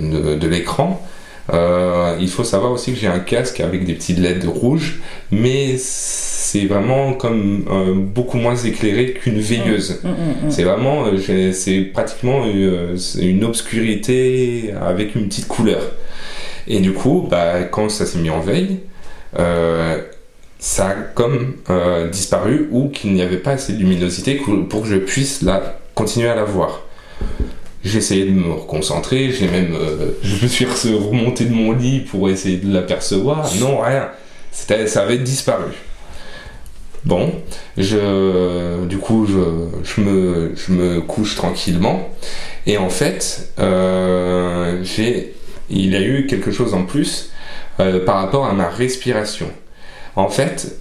de, de l'écran, euh, il faut savoir aussi que j'ai un casque avec des petits LED rouges, mais c'est vraiment comme euh, beaucoup moins éclairé qu'une veilleuse. Mm, mm, mm. C'est vraiment, euh, c'est pratiquement une obscurité avec une petite couleur. Et du coup, bah, quand ça s'est mis en veille, ça a comme disparu ou qu'il n'y avait pas assez de luminosité pour que je puisse la, continuer à la voir. Essayé de me reconcentrer, j'ai même, euh, <laughs> je me suis re- remonté de mon lit pour essayer de l'apercevoir. Non, rien. Ça avait disparu. Bon, je, du coup, je, je, me, je me couche tranquillement. Et en fait, euh, il y a eu quelque chose en plus euh, par rapport à ma respiration. En fait,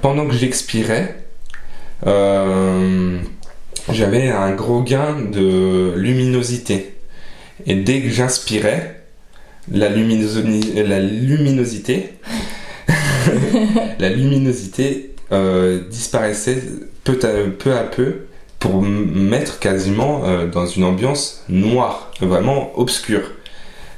pendant que j'expirais, j'avais un gros gain de luminosité. Et dès que j'inspirais, la, la luminosité <laughs> la luminosité euh, disparaissait peu à, peu à peu pour mettre quasiment euh, dans une ambiance noire, vraiment obscure.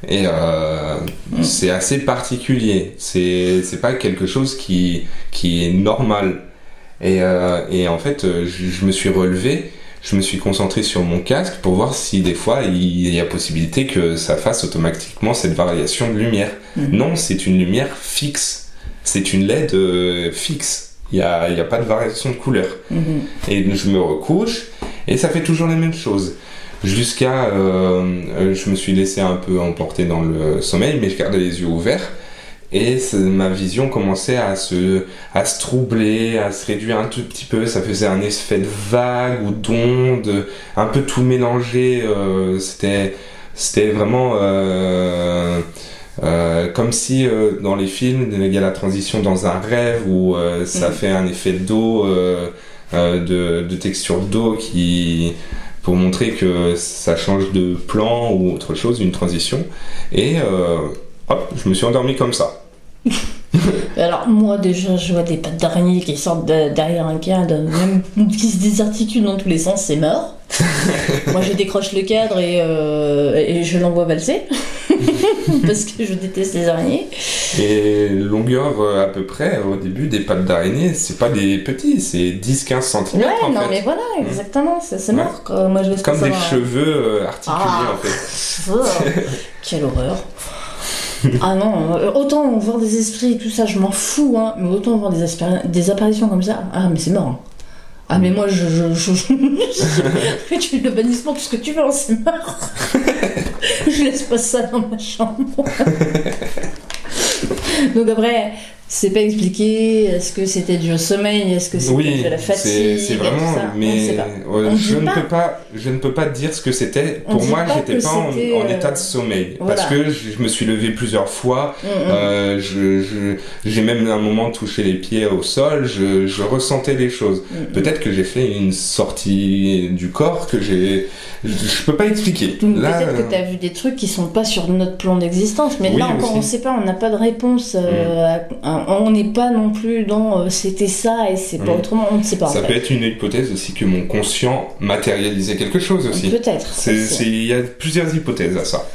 Et euh, Mm. c'est assez particulier. C'est pas quelque chose qui qui est normal. Et, euh, et en fait, euh, je, je me suis relevé, je me suis concentré sur mon casque pour voir si des fois il y a possibilité que ça fasse automatiquement cette variation de lumière. Mhm. Non, c'est une lumière fixe. C'est une LED euh, fixe. Il n'y a, y a pas de variation de couleur. Mhm. Et je me recouche et ça fait toujours la même chose. Jusqu'à. euh, je me suis laissé un peu emporter dans le sommeil, mais je gardais les yeux ouverts. Et ma vision commençait à se, à se troubler, à se réduire un tout petit peu. Ça faisait un effet de vague ou d'onde, un peu tout mélangé. euh, C'était c'était vraiment. euh, euh, comme si euh, dans les films, il y a la transition dans un rêve où euh, ça Mhm. fait un effet d'eau, de, de texture d'eau qui pour montrer que ça change de plan ou autre chose, une transition. Et euh, hop, je me suis endormi comme ça. <laughs> Alors moi déjà je vois des pattes d'araignée qui sortent de- derrière un cadre, même qui se désarticulent dans tous les sens, c'est mort. <laughs> moi je décroche le cadre et, euh, et je l'envoie valser. <laughs> Parce que je déteste les araignées. Et longueur euh, à peu près au début des pattes d'araignée, c'est pas des petits, c'est 10-15 cm Ouais, en non fait. mais voilà, exactement, c'est Ouais. mort. Moi je Comme des cheveux euh, articulés Ah. en fait. Quelle horreur. <laughs> Ah non, euh, autant voir des esprits, tout ça, je m'en fous, hein, mais autant voir des, apparitions comme ça, ah mais c'est mort. Ah mais moi je... je, tu fais le bannissement, tout que tu veux, hein, c'est mort. <laughs> je laisse pas ça dans ma chambre. <laughs> Donc après, c'est pas expliqué, est-ce que c'était du sommeil, est-ce que c'était Oui, de la fatigue, c'est vraiment. on Mais On je ne pas. peux pas, je ne peux pas dire ce que c'était. Pour moi, j'étais pas en, euh, état de sommeil voilà. parce que je, je me suis levé plusieurs fois. Mm, mm. Euh, je- je- j'ai même à un moment touché les pieds au sol. Je, je ressentais les choses. Mm. Peut-être que j'ai fait une sortie du corps que j'ai. Je, peux pas expliquer. Peut-être que euh, tu as vu des trucs qui sont pas sur notre plan d'existence, mais Oui, là encore aussi. On sait pas, on n'a pas de réponse. euh, à- on n'est pas non plus dans euh, c'était ça et c'est pas Mm. autrement, on ne sait pas. en ça fait. peut être une hypothèse aussi que mon conscient matérialisait quelque chose aussi. Peut-être. Il y a plusieurs hypothèses à ça.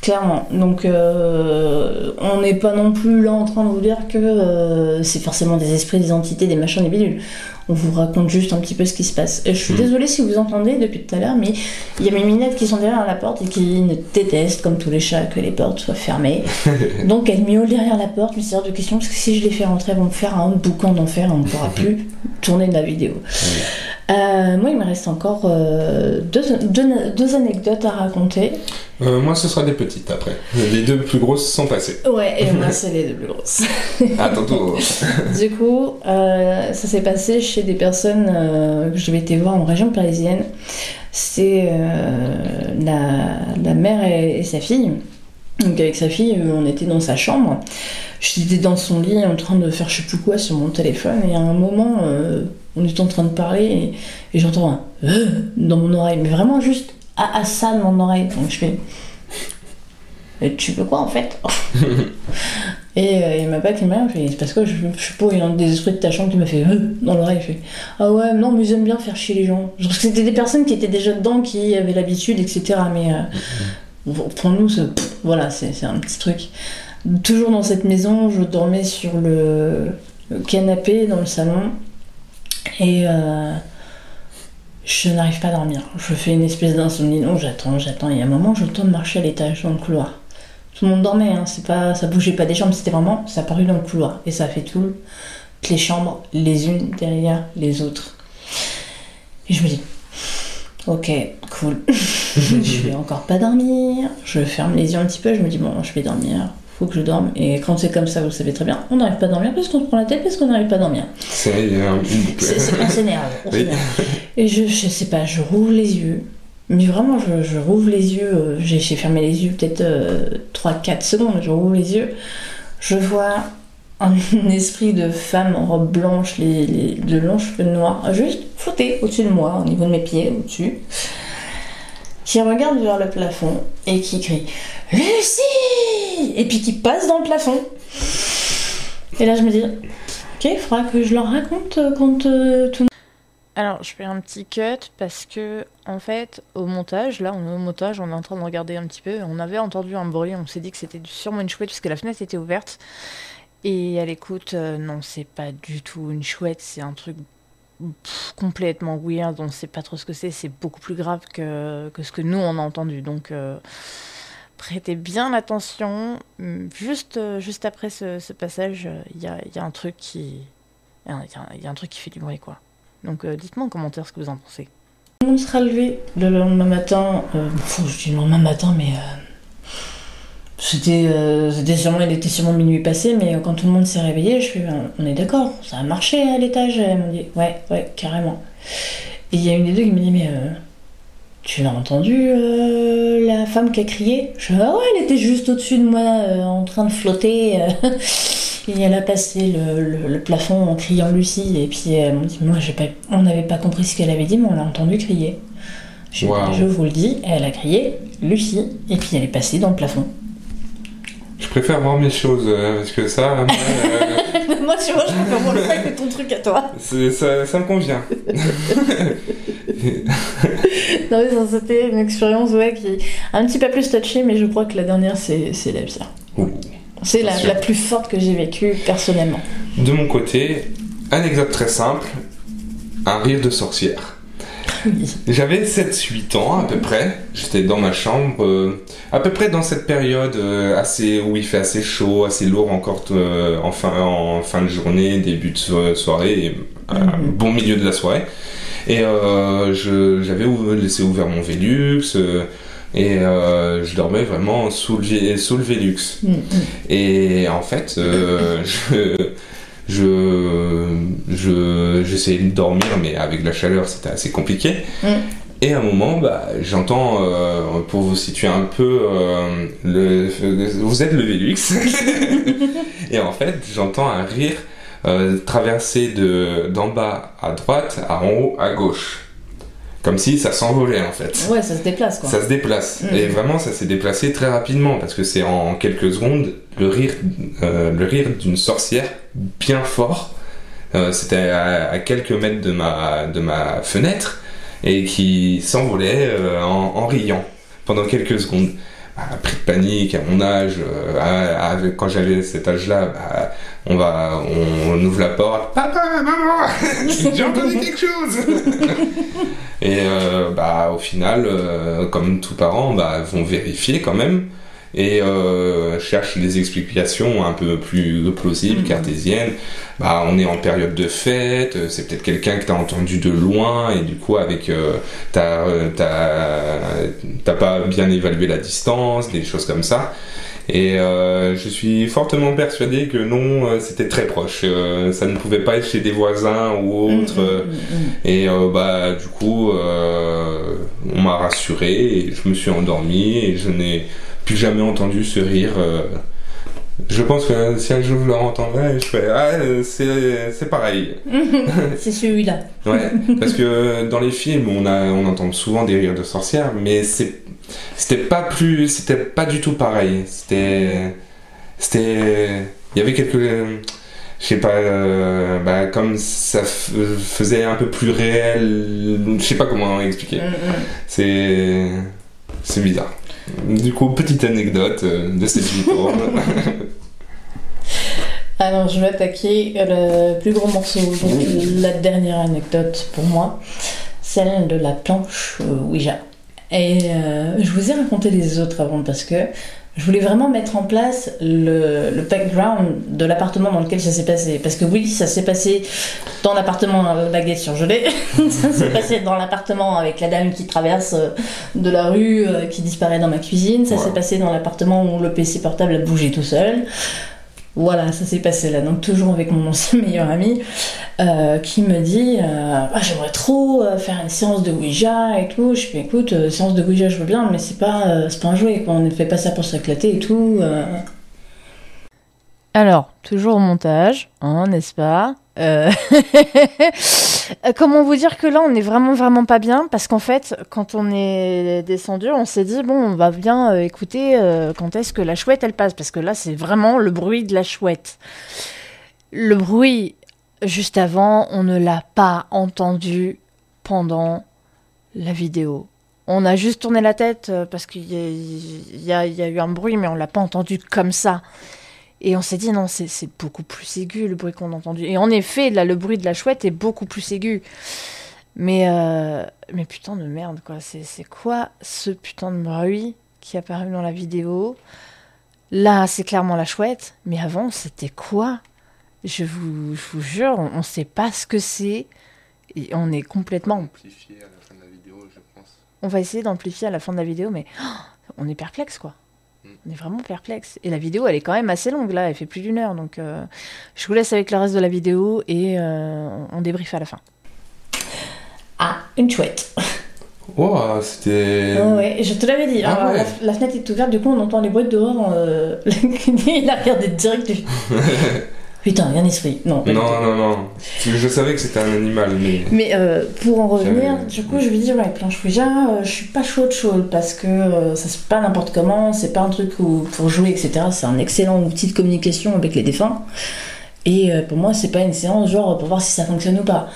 Clairement. Donc euh, on n'est pas non plus là en train de vous dire que euh, c'est forcément des esprits, des entités, des machins, des bidules. On vous raconte juste un petit peu ce qui se passe. Et je suis Mm. désolée si vous entendez depuis tout à l'heure, mais il y a mes minettes qui sont derrière la porte et qui ne détestent, comme tous les chats, que les portes soient fermées. <laughs> Donc elles miaulent derrière la porte, mais c'est hors de question, parce que si je les fais rentrer, elles vont me faire un boucan d'enfer et on ne pourra <laughs> plus tourner de la vidéo. Euh, moi, il me reste encore euh, deux, deux- deux anecdotes à raconter. Euh, moi, ce sera des petites après. Les deux plus grosses sont passées. Ouais, et moi, <laughs> c'est les deux plus grosses. À tantôt. <laughs> Du coup, ça s'est passé chez des personnes que j'avais été voir en région parisienne. C'est la, la mère et, et sa fille. Donc avec sa fille, euh, on était dans sa chambre. J'étais dans son lit en train de faire je sais plus quoi sur mon téléphone et à un moment, euh, on était en train de parler et, et j'entends un euh dans mon oreille, mais vraiment juste à, à ça de mon oreille. Donc je fais tu veux quoi en fait <laughs> Et euh, il m'a pas je fais c'est parce que je, je sais pas, il y a un des esprits de ta chambre qui m'a fait euh dans l'oreille. Je fais ah ouais, non, mais j'aime bien faire chier les gens. Genre, c'était des personnes qui étaient déjà dedans, qui avaient l'habitude, etc. Mais euh, pour nous, voilà, c'est un petit truc. Toujours dans cette maison, je dormais sur le, canapé dans le salon et euh, je n'arrive pas à dormir. Je fais une espèce d'insomnie. Non, j'attends, j'attends. Et à un moment, je de marcher à l'étage dans le couloir. Tout le monde dormait, hein. c'est ça bougeait pas des chambres, c'était vraiment, ça apparut dans le couloir. Et ça fait tout, toutes les chambres, les unes derrière les autres. Et je me dis, ok, cool. <laughs> je vais encore pas dormir. Je ferme les yeux un petit peu, je me dis, bon, je vais dormir, faut que je dorme. Et quand c'est comme ça, vous savez très bien, on n'arrive pas à dormir parce qu'on se prend la tête, parce qu'on n'arrive pas à dormir. C'est euh, on s'énerve. Oui. Et je, je sais pas, je rouvre les yeux. Mais vraiment, je, je rouvre les yeux. euh, J'ai fermé les yeux peut-être 3-4 secondes. Je rouvre les yeux. Je vois un <laughs> esprit de femme en robe blanche, les, de longs cheveux noirs, juste flotter au-dessus de moi, au niveau de mes pieds, au-dessus. Qui regarde vers le plafond et qui crie Lucie Et puis qui passe dans le plafond. Et là, je me dis, ok, il faudra que je leur raconte euh, quand euh, tout. Alors, je fais un petit cut parce que, en fait, au montage, là, on est au montage, on est en train de regarder un petit peu. On avait entendu un bruit, on s'est dit que c'était sûrement une chouette puisque la fenêtre était ouverte. Et à l'écoute, euh, non, c'est pas du tout une chouette, c'est un truc complètement weird, on sait pas trop ce que c'est, c'est beaucoup plus grave que, que ce que nous on a entendu. Donc euh, prêtez bien attention. Juste, euh, juste après ce, passage, il y a, y a un truc qui. Y a, un truc qui fait du bruit, quoi. Donc dites-moi en commentaire ce que vous en pensez. Monde sera levé le lendemain matin. Je dis le lendemain matin, mais. C'était, euh, sûrement, il était sûrement minuit passé, mais quand tout le monde s'est réveillé, je fais, Ben, on est d'accord, ça a marché à l'étage. Elle m'a dit, ouais, ouais, carrément. Et il y a une des deux qui me dit, mais euh, tu l'as entendu, euh, la femme qui a crié? Je fais, ah ouais, elle était juste au-dessus de moi, euh, en train de flotter. <laughs> et elle a passé le, le- le plafond en criant Lucie, et puis elle m'a dit, moi, pas, on n'avait pas compris ce qu'elle avait dit, mais on l'a entendu crier. Je, Waouh. je vous le dis, elle a crié Lucie, et puis elle est passée dans le plafond. Je préfère voir mes choses, euh, parce que ça, moi, <laughs> euh, Moi, tu vois, je préfère voir le sac que ton truc à toi. ça, ça me convient. <laughs> <laughs> Non, mais ça, c'était une expérience, ouais, qui un petit peu plus touchée, mais je crois que la dernière, c'est la pire. C'est la, la plus forte que j'ai vécue personnellement. De mon côté, anecdote très simple, un rire de sorcière. Oui. J'avais 7-8 ans à peu près, j'étais dans ma chambre, euh, à peu près dans cette période euh, assez, où il fait assez chaud, assez lourd encore euh, en, fin, en fin de journée, début de so- soirée, et Mhm. bon milieu de la soirée. Et j'avais ou- laissé ouvert mon Velux, et je dormais vraiment sous le, sous le Velux. Mm. Et en fait, <laughs> je, je, je, j'essayais de dormir, mais avec la chaleur, c'était assez compliqué. Mm. Et à un moment, bah, j'entends, euh, pour vous situer un peu, euh, le, vous êtes le Velux. <laughs> et en fait, j'entends un rire euh, traverser de, d'en bas à droite à en haut à gauche. Comme si ça s'envolait en fait. Ouais, ça se déplace, quoi. Ça se déplace. Mhm. Et vraiment, ça s'est déplacé très rapidement parce que c'est en quelques secondes le rire, euh, le rire d'une sorcière bien fort. Euh, C'était à, à quelques mètres de ma, de ma fenêtre et qui s'envolait euh, en, en riant pendant quelques secondes. Bah, pris de panique à mon âge, euh, à- à- quand j'avais cet âge-là, bah, on va, on, on ouvre la porte, papa, maman, <laughs> j'ai entendu quelque chose. <laughs> Et euh, bah, au final, euh, comme tous parents, bah, vont vérifier quand même et euh, cherchent des explications un peu plus plausibles, Mhm. cartésiennes. Bah, on est en période de fête, euh, c'est peut-être quelqu'un que t'as entendu de loin et du coup avec euh, t'as euh, pas bien évalué la distance, des choses comme ça. Et euh, je suis fortement persuadé que non, euh, c'était très proche. Euh, ça ne pouvait pas être chez des voisins ou autres. mm, mm. et bah du coup, on m'a rassuré et je me suis endormi et je n'ai plus jamais entendu ce rire. euh. Je pense que si un jour je le entendrai, je ferai ah euh, c'est pareil. <laughs> C'est celui-là. Ouais, parce que dans les films, on a on entend souvent des rires de sorcières, mais c'était pas plus c'était pas du tout pareil. C'était c'était il y avait quelques je sais pas euh, bah, comme ça faisait un peu plus réel, je sais pas comment expliquer. Mm, mm. C'est c'est bizarre. Du coup, petite anecdote euh, de cette vidéo. <laughs> Alors, je vais attaquer le plus gros morceau, donc la dernière anecdote pour moi, celle de la planche euh, Ouija. Et euh, je vous ai raconté les autres avant parce que je voulais vraiment mettre en place le, le background de l'appartement dans lequel ça s'est passé. Parce que oui, ça s'est passé dans l'appartement à la baguette surgelée, <laughs> ça s'est <laughs> passé dans l'appartement avec la dame qui traverse euh, de la rue, euh, qui disparaît dans ma cuisine, ça Ouais. s'est passé dans l'appartement où le PC portable a bougé tout seul. Voilà, ça s'est passé là. Donc toujours avec mon <laughs> ancien meilleur ami euh, qui me dit euh, Ah, j'aimerais trop euh, faire une séance de Ouija et tout. Je fais écoute, séance de Ouija je veux bien, mais c'est pas, pas un jouet. On ne fait pas ça pour s'éclater et tout. Alors, toujours au montage, hein, n'est-ce pas <laughs> Comment vous dire que là, on est vraiment, vraiment pas bien? Parce qu'en fait, quand on est descendu, on s'est dit bon, on va bien euh, écouter euh, quand est-ce que la chouette elle passe? Parce que là, c'est vraiment le bruit de la chouette. Le bruit juste avant, on ne l'a pas entendu pendant la vidéo. On a juste tourné la tête euh, parce qu'il y, y a eu un bruit, mais on l'a pas entendu comme ça. Et on s'est dit non, c'est beaucoup plus aigu le bruit qu'on a entendu. Et en effet, là, le bruit de la chouette est beaucoup plus aigu. Mais, euh, mais putain de merde, quoi. C'est c'est quoi ce putain de bruit qui est apparu dans la vidéo? Là, c'est clairement la chouette. Mais avant, c'était quoi? Je vous, je vous jure, on ne sait pas ce que c'est. Et on est complètement. Amplifié à la fin de la vidéo, je pense. On va essayer d'amplifier à la fin de la vidéo, mais oh, on est perplexe, quoi. On est vraiment perplexe. Et la vidéo, elle est quand même assez longue, là. Elle fait plus d'une heure. Donc, euh, je vous laisse avec le reste de la vidéo et euh, on débriefe à la fin. Ah, une chouette. Oh, c'était. Oh, ouais, je te l'avais dit. Ah Alors, ouais. la, la fenêtre est ouverte, du coup, on entend les bruits dehors. Euh... <laughs> il a regardé direct. du- <laughs> Putain, il y a un esprit. Non, pas. Non, non, non. Je savais que c'était un animal, mais. Mais euh, pour en revenir, du coup, je lui dis, ouais, planche Ouija, euh, je suis pas chaude chaude parce que euh, ça se pas n'importe comment, c'est pas un truc où, pour jouer, etc. C'est un excellent outil de communication avec les défunts. Et euh, pour moi, c'est pas une séance genre pour voir si ça fonctionne ou pas.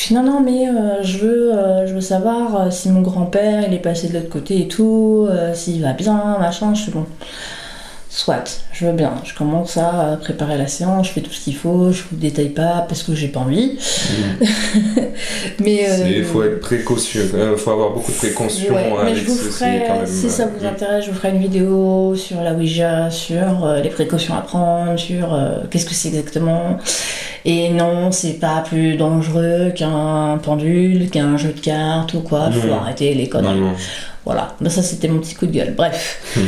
Je dis, non, non, mais euh, je, veux, euh, je veux savoir euh, si mon grand-père il est passé de l'autre côté et tout, s'il va bien, machin. Je suis bon. Soit, je veux bien. Je commence à préparer la séance, je fais tout ce qu'il faut, je vous détaille pas parce que j'ai pas envie. <laughs> Mais euh, Il faut être précautieux. Il faut avoir beaucoup de précautions Ouais, mais avec je vous ceci ferai, quand même. si ça vous euh, intéresse, je vous ferai une vidéo sur la Ouija, sur euh, les précautions à prendre, sur euh, qu'est-ce que c'est exactement. Et non, c'est pas plus dangereux qu'un pendule, qu'un jeu de cartes ou quoi. Faut Non. arrêter les conneries. non. Voilà, Ben, ça c'était mon petit coup de gueule. Bref, Mhm.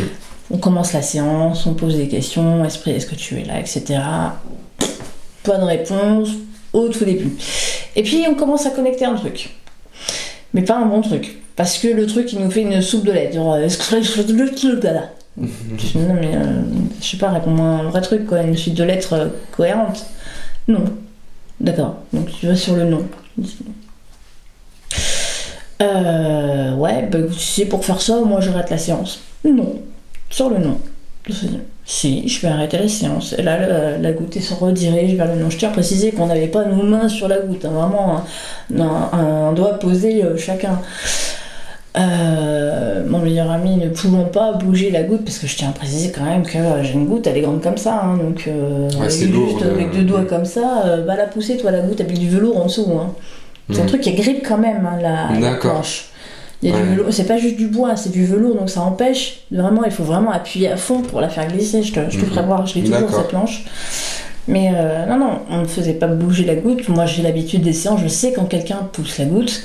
On commence la séance, on pose des questions, esprit, est-ce que tu es là, etc. Pas de réponse au tout début. Et puis on commence à connecter un truc. Mais pas un bon truc. Parce que le truc il nous fait une soupe de lait. Genre, est-ce que je <laughs> Je non mais euh, je sais pas, réponds-moi un vrai truc quoi, une suite de lettres euh, cohérente. Non. D'accord, donc tu vas sur le non. Euh, ouais, bah, si c'est pour faire ça, moi j'arrête la séance. Non, sur le. Je dis, Si, je vais arrêter la séance. Et là, la, la goutte se redirige vers le non. Je tiens à préciser qu'on n'avait pas nos mains sur la goutte, hein, vraiment un, un- un doigt posé euh, chacun. Euh, mon meilleur ami ne pouvant pas bouger la goutte, parce que je tiens à préciser quand même que euh, j'ai une goutte, elle est grande comme ça, hein, donc euh, Ouais, juste lourd, avec deux doigts mm. comme ça, va la pousser toi la goutte avec du velours en dessous. Hein. C'est un Mm. truc qui grippe quand même, hein, la, la planche. Il y a du velours, c'est pas juste du bois, c'est du velours, donc ça empêche. Vraiment, il faut vraiment appuyer à fond pour la faire glisser. Je te, je te Mhm. ferai voir, je l'ai toujours cette planche. Mais euh, non, non, on ne faisait pas bouger la goutte. Moi, j'ai l'habitude des séances, je sais quand quelqu'un pousse la goutte.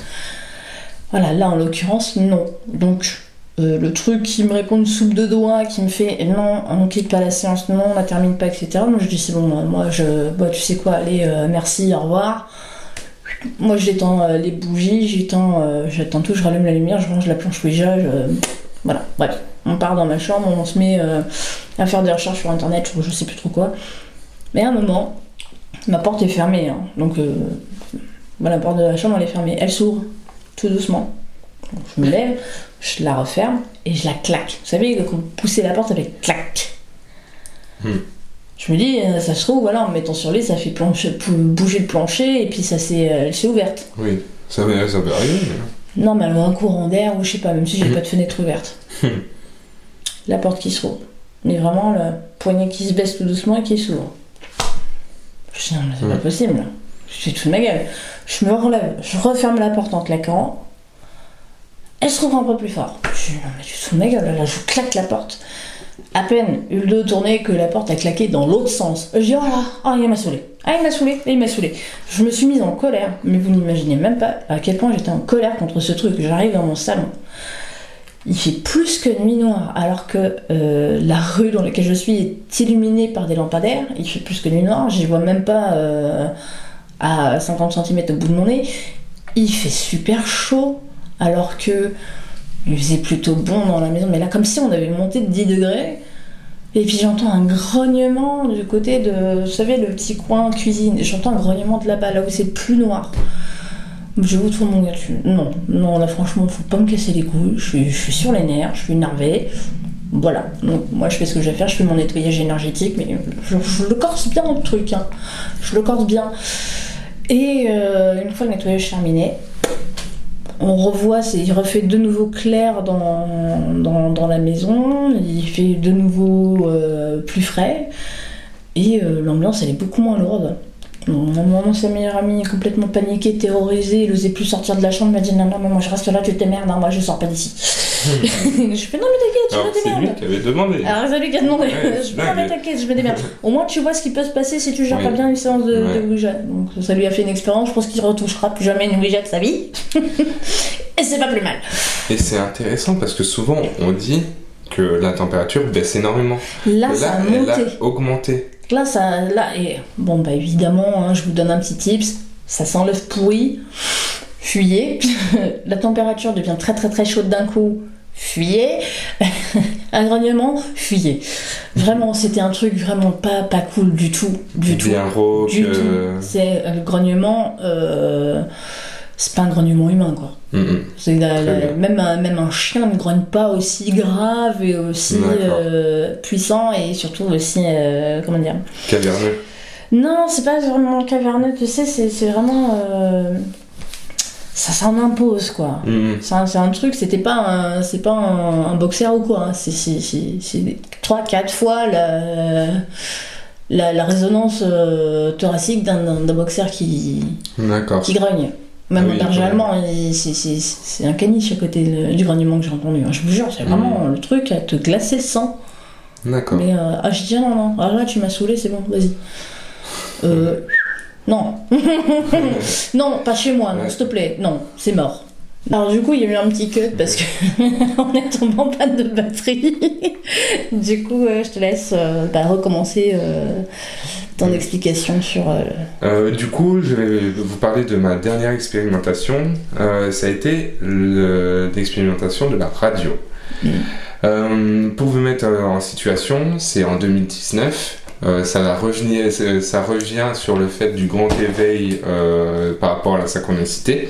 Voilà, là en l'occurrence, non. Donc, euh, le truc qui me répond une soupe de doigts, qui me fait non, on quitte pas la séance, non, on la termine pas, etc. Moi, je dis c'est bon, moi, moi, je, bah, tu sais quoi, allez, euh, merci, au revoir. Moi, j'étends euh, les bougies, j'étends, euh, j'attends tout, je rallume la lumière, je range la planche Ouija, voilà, bref. On part dans ma chambre, on se met euh, à faire des recherches sur internet, sur je sais plus trop quoi. Mais à un moment, ma porte est fermée, hein. donc euh, bah, la porte de la chambre elle est fermée. Elle s'ouvre tout doucement. Je me lève, je la referme et je la claque. Vous savez, quand vous poussez la porte, ça fait clac. Hmm. Je me dis, euh, ça se trouve, voilà, en me mettant sur lui, ça fait bouger le plancher et puis ça s'est, euh, elle s'est ouverte. Oui, ça, peut- ça peut arriver. mais- Non, mais elle a un courant d'air ou je sais pas, même si j'ai pas de fenêtre ouverte. Hmm. <laughs> La porte qui se rouvre. Mais vraiment, le poignet qui se baisse tout doucement et qui s'ouvre. Je dis, non, mais c'est pas possible. Je suis toute ma gueule. Je me relève, je referme la porte en claquant. Elle se rouvre un peu plus fort. Je dis, non, mais tu te fous de ma gueule, là, je claque la porte. À peine eu le dos tourné que la porte a claqué dans l'autre sens. Je dis, oh là, oh, il m'a saoulé. Ah, il m'a saoulé, il m'a saoulé. Je me suis mise en colère, mais vous n'imaginez même pas à quel point j'étais en colère contre ce truc. J'arrive dans mon salon. Il fait plus que nuit noire, alors que euh, la rue dans laquelle je suis est illuminée par des lampadaires. Il fait plus que nuit noire, j'y vois même pas euh, à 50 cm au bout de mon nez. Il fait super chaud, alors que il faisait plutôt bon dans la maison. Mais là, comme si on avait monté de 10 degrés. Et puis j'entends un grognement du côté de, vous savez, le petit coin cuisine. J'entends un grognement de là-bas, là où c'est plus noir. Je vous trouve mon gars. je- Non, non, là franchement, faut pas me casser les couilles. Je suis, je sur les nerfs, je suis énervée. Voilà, donc moi je fais ce que j'ai à faire, je fais mon nettoyage énergétique, mais je, je le corse bien le truc, hein. je le corse bien. Et euh, une fois le nettoyage terminé, on revoit, il refait de nouveau clair dans la maison, il fait de nouveau euh, plus frais, et euh, l'ambiance elle est beaucoup moins lourde. Mon, mon ancien meilleur ami est complètement paniqué, terrorisé, il osait plus sortir de la chambre, il m'a dit non, non, mais moi je reste là, tu te démerdes, hein, moi je sors pas d'ici. <laughs> je fais non, mais t'inquiète, je me c'est lui démerde. qui avait demandé. Alors c'est lui qui a demandé. Ouais, <laughs> je fais non, mais t'inquiète, je me démerde. <laughs> Au moins tu vois ce qui peut se passer si tu gères Oui. pas bien une séance de, Ouais. de Ouija. Donc ça lui a fait une expérience, je pense qu'il retouchera plus jamais une Ouija de sa vie. Et c'est pas plus mal. Et c'est intéressant parce que souvent on dit que la température baisse énormément. Là, ça a elle monté. a augmenté. Là, ça, là, et bon, bah évidemment, hein, je vous donne un petit tips. Ça s'enlève pourri. Fuyez. <laughs> La température devient très très très chaude d'un coup. Fuyez. <laughs> un grognement. Fuyez. Vraiment, c'était un truc vraiment pas, pas cool du tout. Du tout. Bien rauque. Du euh, tout. C'est euh, le grognement. euh, c'est pas un grognement humain, quoi. la- la- bien. même, un, même un chien ne grogne pas aussi grave et aussi euh, puissant et surtout aussi, euh, comment dire, Caverneux. non, c'est pas vraiment caverneux, tu sais, c'est vraiment. euh, ça s'en impose, quoi. Mm, mm. C'est un, truc, c'était pas c'est pas un, un boxer ou quoi. hein. C'est- c'est 3-4 fois la, la, la résonance euh, thoracique d'un boxer qui, qui grogne. Même Ah oui, berger même. allemand, c'est- un caniche à côté de- du grognement que j'ai entendu. hein. Je vous jure, c'est vraiment le truc à te glacer le sang. D'accord. Mais euh, ah, je dis ah, non, non, ah là tu m'as saoulé, c'est bon, vas-y. Euh, non. <laughs> non, pas chez moi, non, s'il te plaît, non, c'est mort. Alors du coup, il y a eu un petit cut parce que <laughs> on est tombé en panne de batterie. du coup, euh, je te laisse euh, bah, recommencer euh, ton explication sur. du coup, je vais vous parler de ma dernière expérimentation. Ça a été le- l'expérimentation de la radio. Mm. Pour vous mettre en situation, c'est en 2019. Euh, ça, revient sur le fait du grand éveil euh, par rapport à la synchronicité,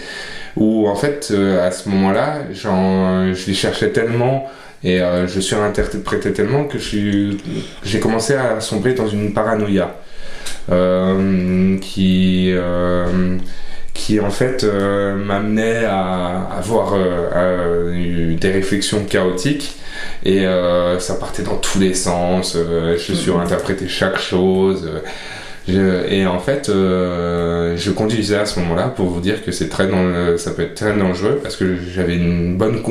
où en fait, euh, à ce moment-là, j'en- je les cherchais tellement et euh, je surinterprétais tellement que je suis- j'ai commencé à sombrer dans une paranoïa euh, qui, qui en fait euh, m'amenait à avoir euh, à- des réflexions chaotiques et ça partait dans tous les sens. je Mhm. surinterprétais chaque chose. Je- et en fait, euh, je conduisais à ce moment-là pour vous dire que c'est très dan- ça peut être très dangereux parce que j'avais une bonne,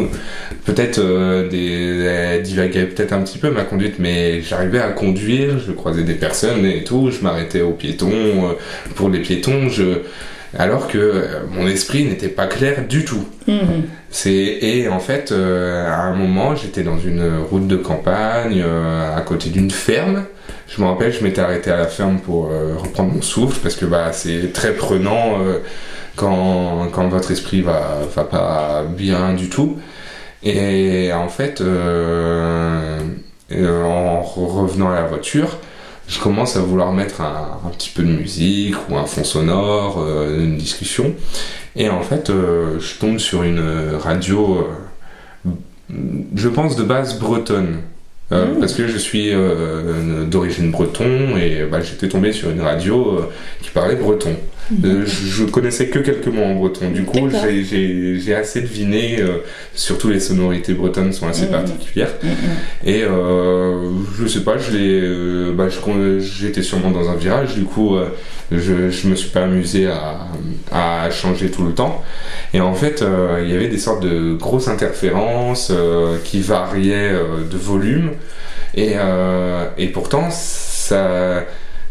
peut-être euh, des, peut-être un petit peu ma conduite, mais j'arrivais à conduire, je croisais des personnes et tout, je m'arrêtais aux piétons euh, pour les piétons, je, alors que euh, mon esprit n'était pas clair du tout. mhm. C'est et en fait euh, à un moment j'étais dans une route de campagne euh, à côté d'une ferme. Je me rappelle je m'étais arrêté à la ferme pour euh, reprendre mon souffle parce que bah c'est très prenant euh, quand, quand votre esprit va va pas bien du tout. Et en fait euh, en revenant à la voiture je commence à vouloir mettre un, petit peu de musique ou un fond sonore, une discussion. Et en fait, je tombe sur une radio, je pense de base bretonne. Euh, Mm. Parce que je suis euh, d'origine breton et bah, j'étais tombé sur une radio euh, qui parlait breton. Euh, je, je connaissais que quelques mots en breton. Du coup, j'ai- assez deviné, euh, surtout les sonorités bretonnes sont assez Mm. particulières. Mhm. Et euh, je sais pas, je euh, bah, j'étais sûrement dans un virage, du coup, je, je me suis pas amusé à, à changer tout le temps. Et en fait, il y avait des sortes de grosses interférences qui variaient de volume. Et, et pourtant, ça.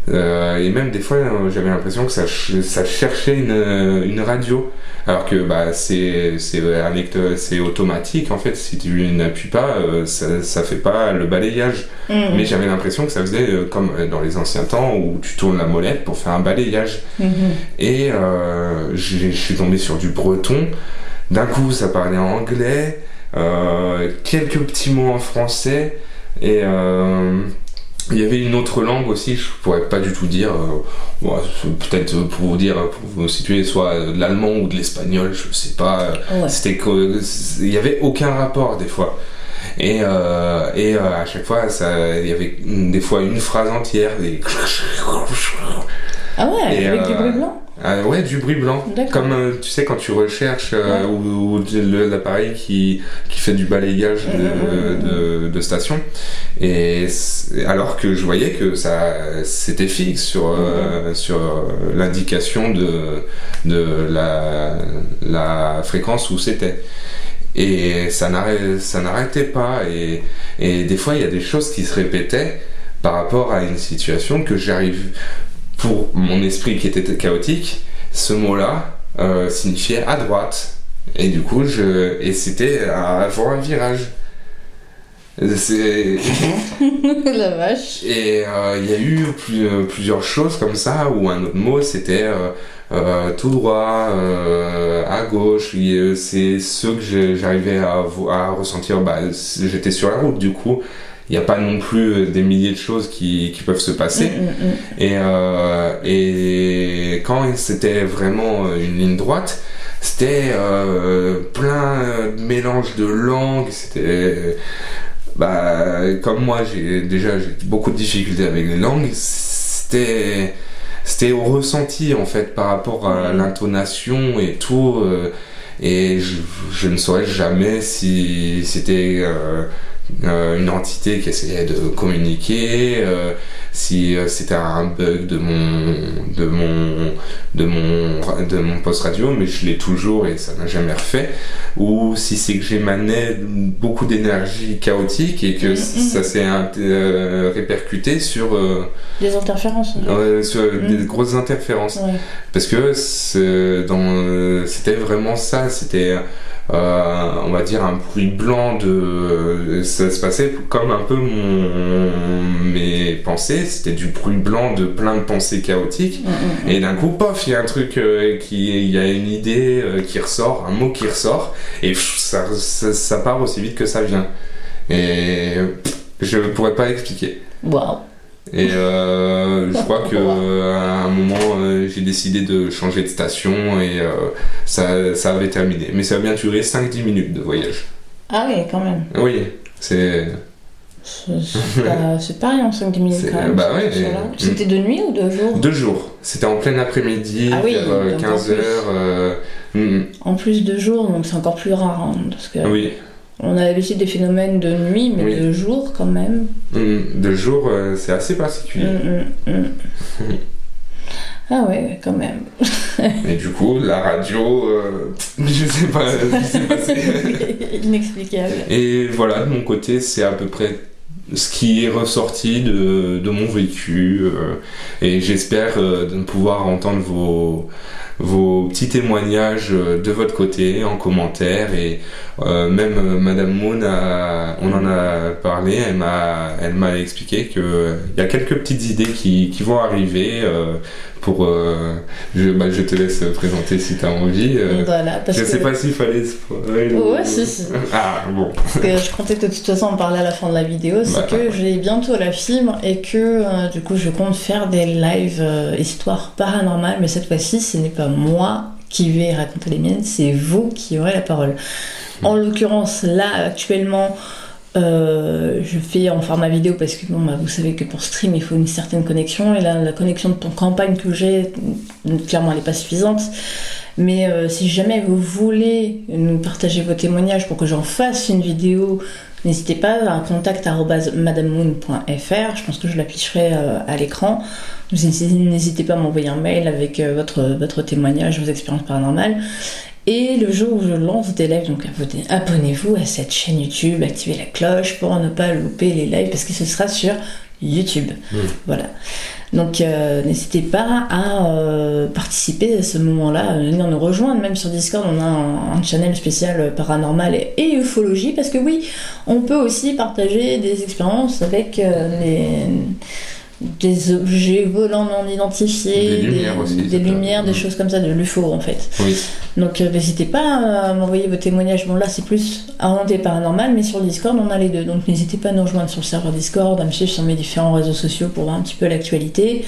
Euh, et même des fois, euh, j'avais l'impression que ça, ch- ça cherchait une, une radio. Alors que bah, c'est automatique en fait. Si tu n'appuies pas, euh, ça, ça fait pas le balayage. Mhm. Mais j'avais l'impression que ça faisait euh, comme dans les anciens temps où tu tournes la molette pour faire un balayage. Mhm. Et euh, je suis tombé sur du breton. D'un coup, ça parlait en anglais, euh, quelques petits mots en français, et euh, il y avait une autre langue aussi, je pourrais pas du tout dire. euh, ouais, Peut-être pour vous dire, pour vous situer, soit de l'allemand ou de l'espagnol, je sais pas. Ouais. C'était que- il y avait aucun rapport des fois. Et, euh, et euh, à chaque fois, ça- il y avait des fois une phrase entière. Des... <laughs> Ah ouais, Et, avec du euh, bruit blanc Ah ouais, du bruit blanc. Comme euh, tu sais, quand tu recherches euh, Ouais. ou, ou l'appareil qui, qui fait du balayage de, de, de station. Et alors que je voyais que ça c'était fixe sur, euh, sur euh, l'indication de, de la, la fréquence où c'était. Et ça n'arrêtait pas. Et, et des fois, il y a des choses qui se répétaient par rapport à une situation que j'arrive pour mon esprit qui était chaotique, ce mot-là euh, signifiait à droite. Et du coup, je et c'était avant un virage. C'est <laughs> La vache. et euh, il y a eu plus- euh, plusieurs choses comme ça où un autre mot c'était euh, tout droit, à gauche. Et, C'est ce que j'arrivais à, à ressentir. Bah, J'étais sur la route du coup. Il n'y a pas non plus euh, des milliers de choses qui, qui peuvent se passer. Mm, mm, mm. Et, euh, et quand c'était vraiment euh, une ligne droite, c'était euh, plein de mélange de langues. C'était bah, comme moi, j'ai déjà j'ai beaucoup de difficultés avec les langues. C'était c'était au ressenti en fait par rapport à l'intonation et tout. euh, et je, je ne saurais jamais si c'était euh, une entité qui essayait de communiquer, euh, si euh, c'était un bug de mon de mon de mon de mon poste radio, mais je l'ai toujours et ça n'a jamais refait, ou si c'est que j'émanais beaucoup d'énergie chaotique et que Mhm. ça s'est euh, répercuté sur euh, Des interférences. euh, sur Mhm. des grosses interférences Ouais. parce que dans euh, c'était vraiment ça c'était euh, on va dire un bruit blanc de ça se passait comme un peu mon mes pensées. C'était du bruit blanc de plein de pensées chaotiques. Mm, mm, mm. et d'un coup pof il y a un truc euh, qui il y a une idée euh, qui ressort un mot qui ressort. Et pff, ça, ça ça part aussi vite que ça vient. Et pff, je pourrais pas expliquer. Waouh. Et euh, je crois que à un moment, euh, j'ai décidé de changer de station et euh, ça, ça avait terminé. Mais ça a bien duré 5-10 minutes de voyage. Ah oui, quand même. Oui, c'est. C'est <laughs> pas, rien, 5 minutes quand même. bah ouais, C'était de nuit ou de jour? Deux jours. C'était en plein après-midi, Ah oui, vers euh, donc en 15 plus. heures. euh, mm, En plus de jour, donc c'est encore plus rare. hein, parce que oui, on a l'habitude des phénomènes de nuit, mais Oui. de jour quand même. Mm, deux jours, euh, c'est assez particulier. Mm, mm, mm. <laughs> Ah ouais, quand même. <laughs> Et du coup, la radio, euh, <laughs> je sais pas ce qui s'est passé. Inexplicable. Et voilà, de mon côté, c'est à peu près ce qui est ressorti de, de mon vécu. euh, et j'espère de pouvoir entendre vos, vos petits témoignages euh, de votre côté en commentaire. Et euh, même euh, Madame Moon, a- on en a parlé, elle m'a, elle m'a expliqué qu'il y a quelques petites idées qui, qui vont arriver. euh, pour, je, bah, je te laisse présenter si tu as envie. Voilà, parce je que, sais pas s'il fallait Ouais, si, si. <laughs> Ah, bon. parce que je comptais de toute façon en parler à la fin de la vidéo, c'est Bah, que ouais. j'ai bientôt la fibre et que du coup je compte faire des lives histoires paranormales, mais cette fois-ci ce n'est pas moi qui vais raconter les miennes, c'est vous qui aurez la parole. En l'occurrence, là actuellement, euh, je fais en format vidéo parce que bon, bah, vous savez que pour stream il faut une certaine connexion et là la connexion de ton campagne que j'ai, clairement elle n'est pas suffisante. Mais euh, si jamais vous voulez nous partager vos témoignages pour que j'en fasse une vidéo, n'hésitez pas à un contact arobase madamemoon.fr. Je pense que je l'afficherai euh, à l'écran. N'hésitez pas à m'envoyer un mail avec euh, votre, votre témoignage, vos expériences paranormales. Et le jour où je lance des lives, donc abonnez- abonnez-vous à cette chaîne YouTube, activez la cloche pour ne pas louper les lives parce que ce sera sur YouTube. Mm. Voilà. Donc euh, n'hésitez pas à euh, participer à ce moment-là, à venir nous rejoindre. Même sur Discord, on a un, channel spécial paranormal et, et ufologie parce que oui, on peut aussi partager des expériences avec euh, les des objets volants non identifiés, Des lumières aussi, des ça peut- lumières, des choses comme ça, de l'UFO en fait. Oui. Donc euh, n'hésitez pas à m'envoyer vos témoignages. Bon là c'est plus orienté paranormal, mais sur le Discord on a les deux. Donc n'hésitez pas à nous rejoindre sur le serveur Discord, à me suivre sur mes différents réseaux sociaux pour voir un petit peu l'actualité.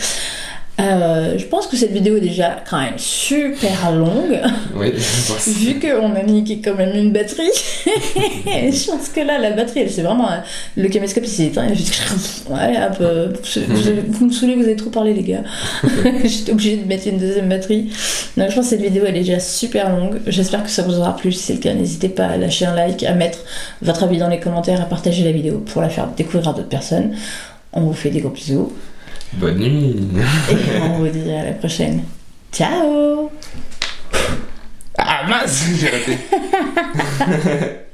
Euh, je pense que cette vidéo est déjà quand même super longue, Oui, <laughs> vu qu'on a niqué quand même une batterie. <laughs> je pense que là, la batterie, elle c'est vraiment. Le caméscope il s'est éteint. <laughs> Ouais, un peu. Vous, vous me saoulez, vous avez trop parlé, les gars. J'étais obligée de mettre une deuxième batterie. Donc je pense que cette vidéo elle est déjà super longue. J'espère que ça vous aura plu. Si c'est le cas, n'hésitez pas à lâcher un like, à mettre votre avis dans les commentaires, à partager la vidéo pour la faire découvrir à d'autres personnes. On vous fait des gros bisous Bonne nuit. et on vous dit à la prochaine. Ciao Ah mince, j'ai raté. <laughs>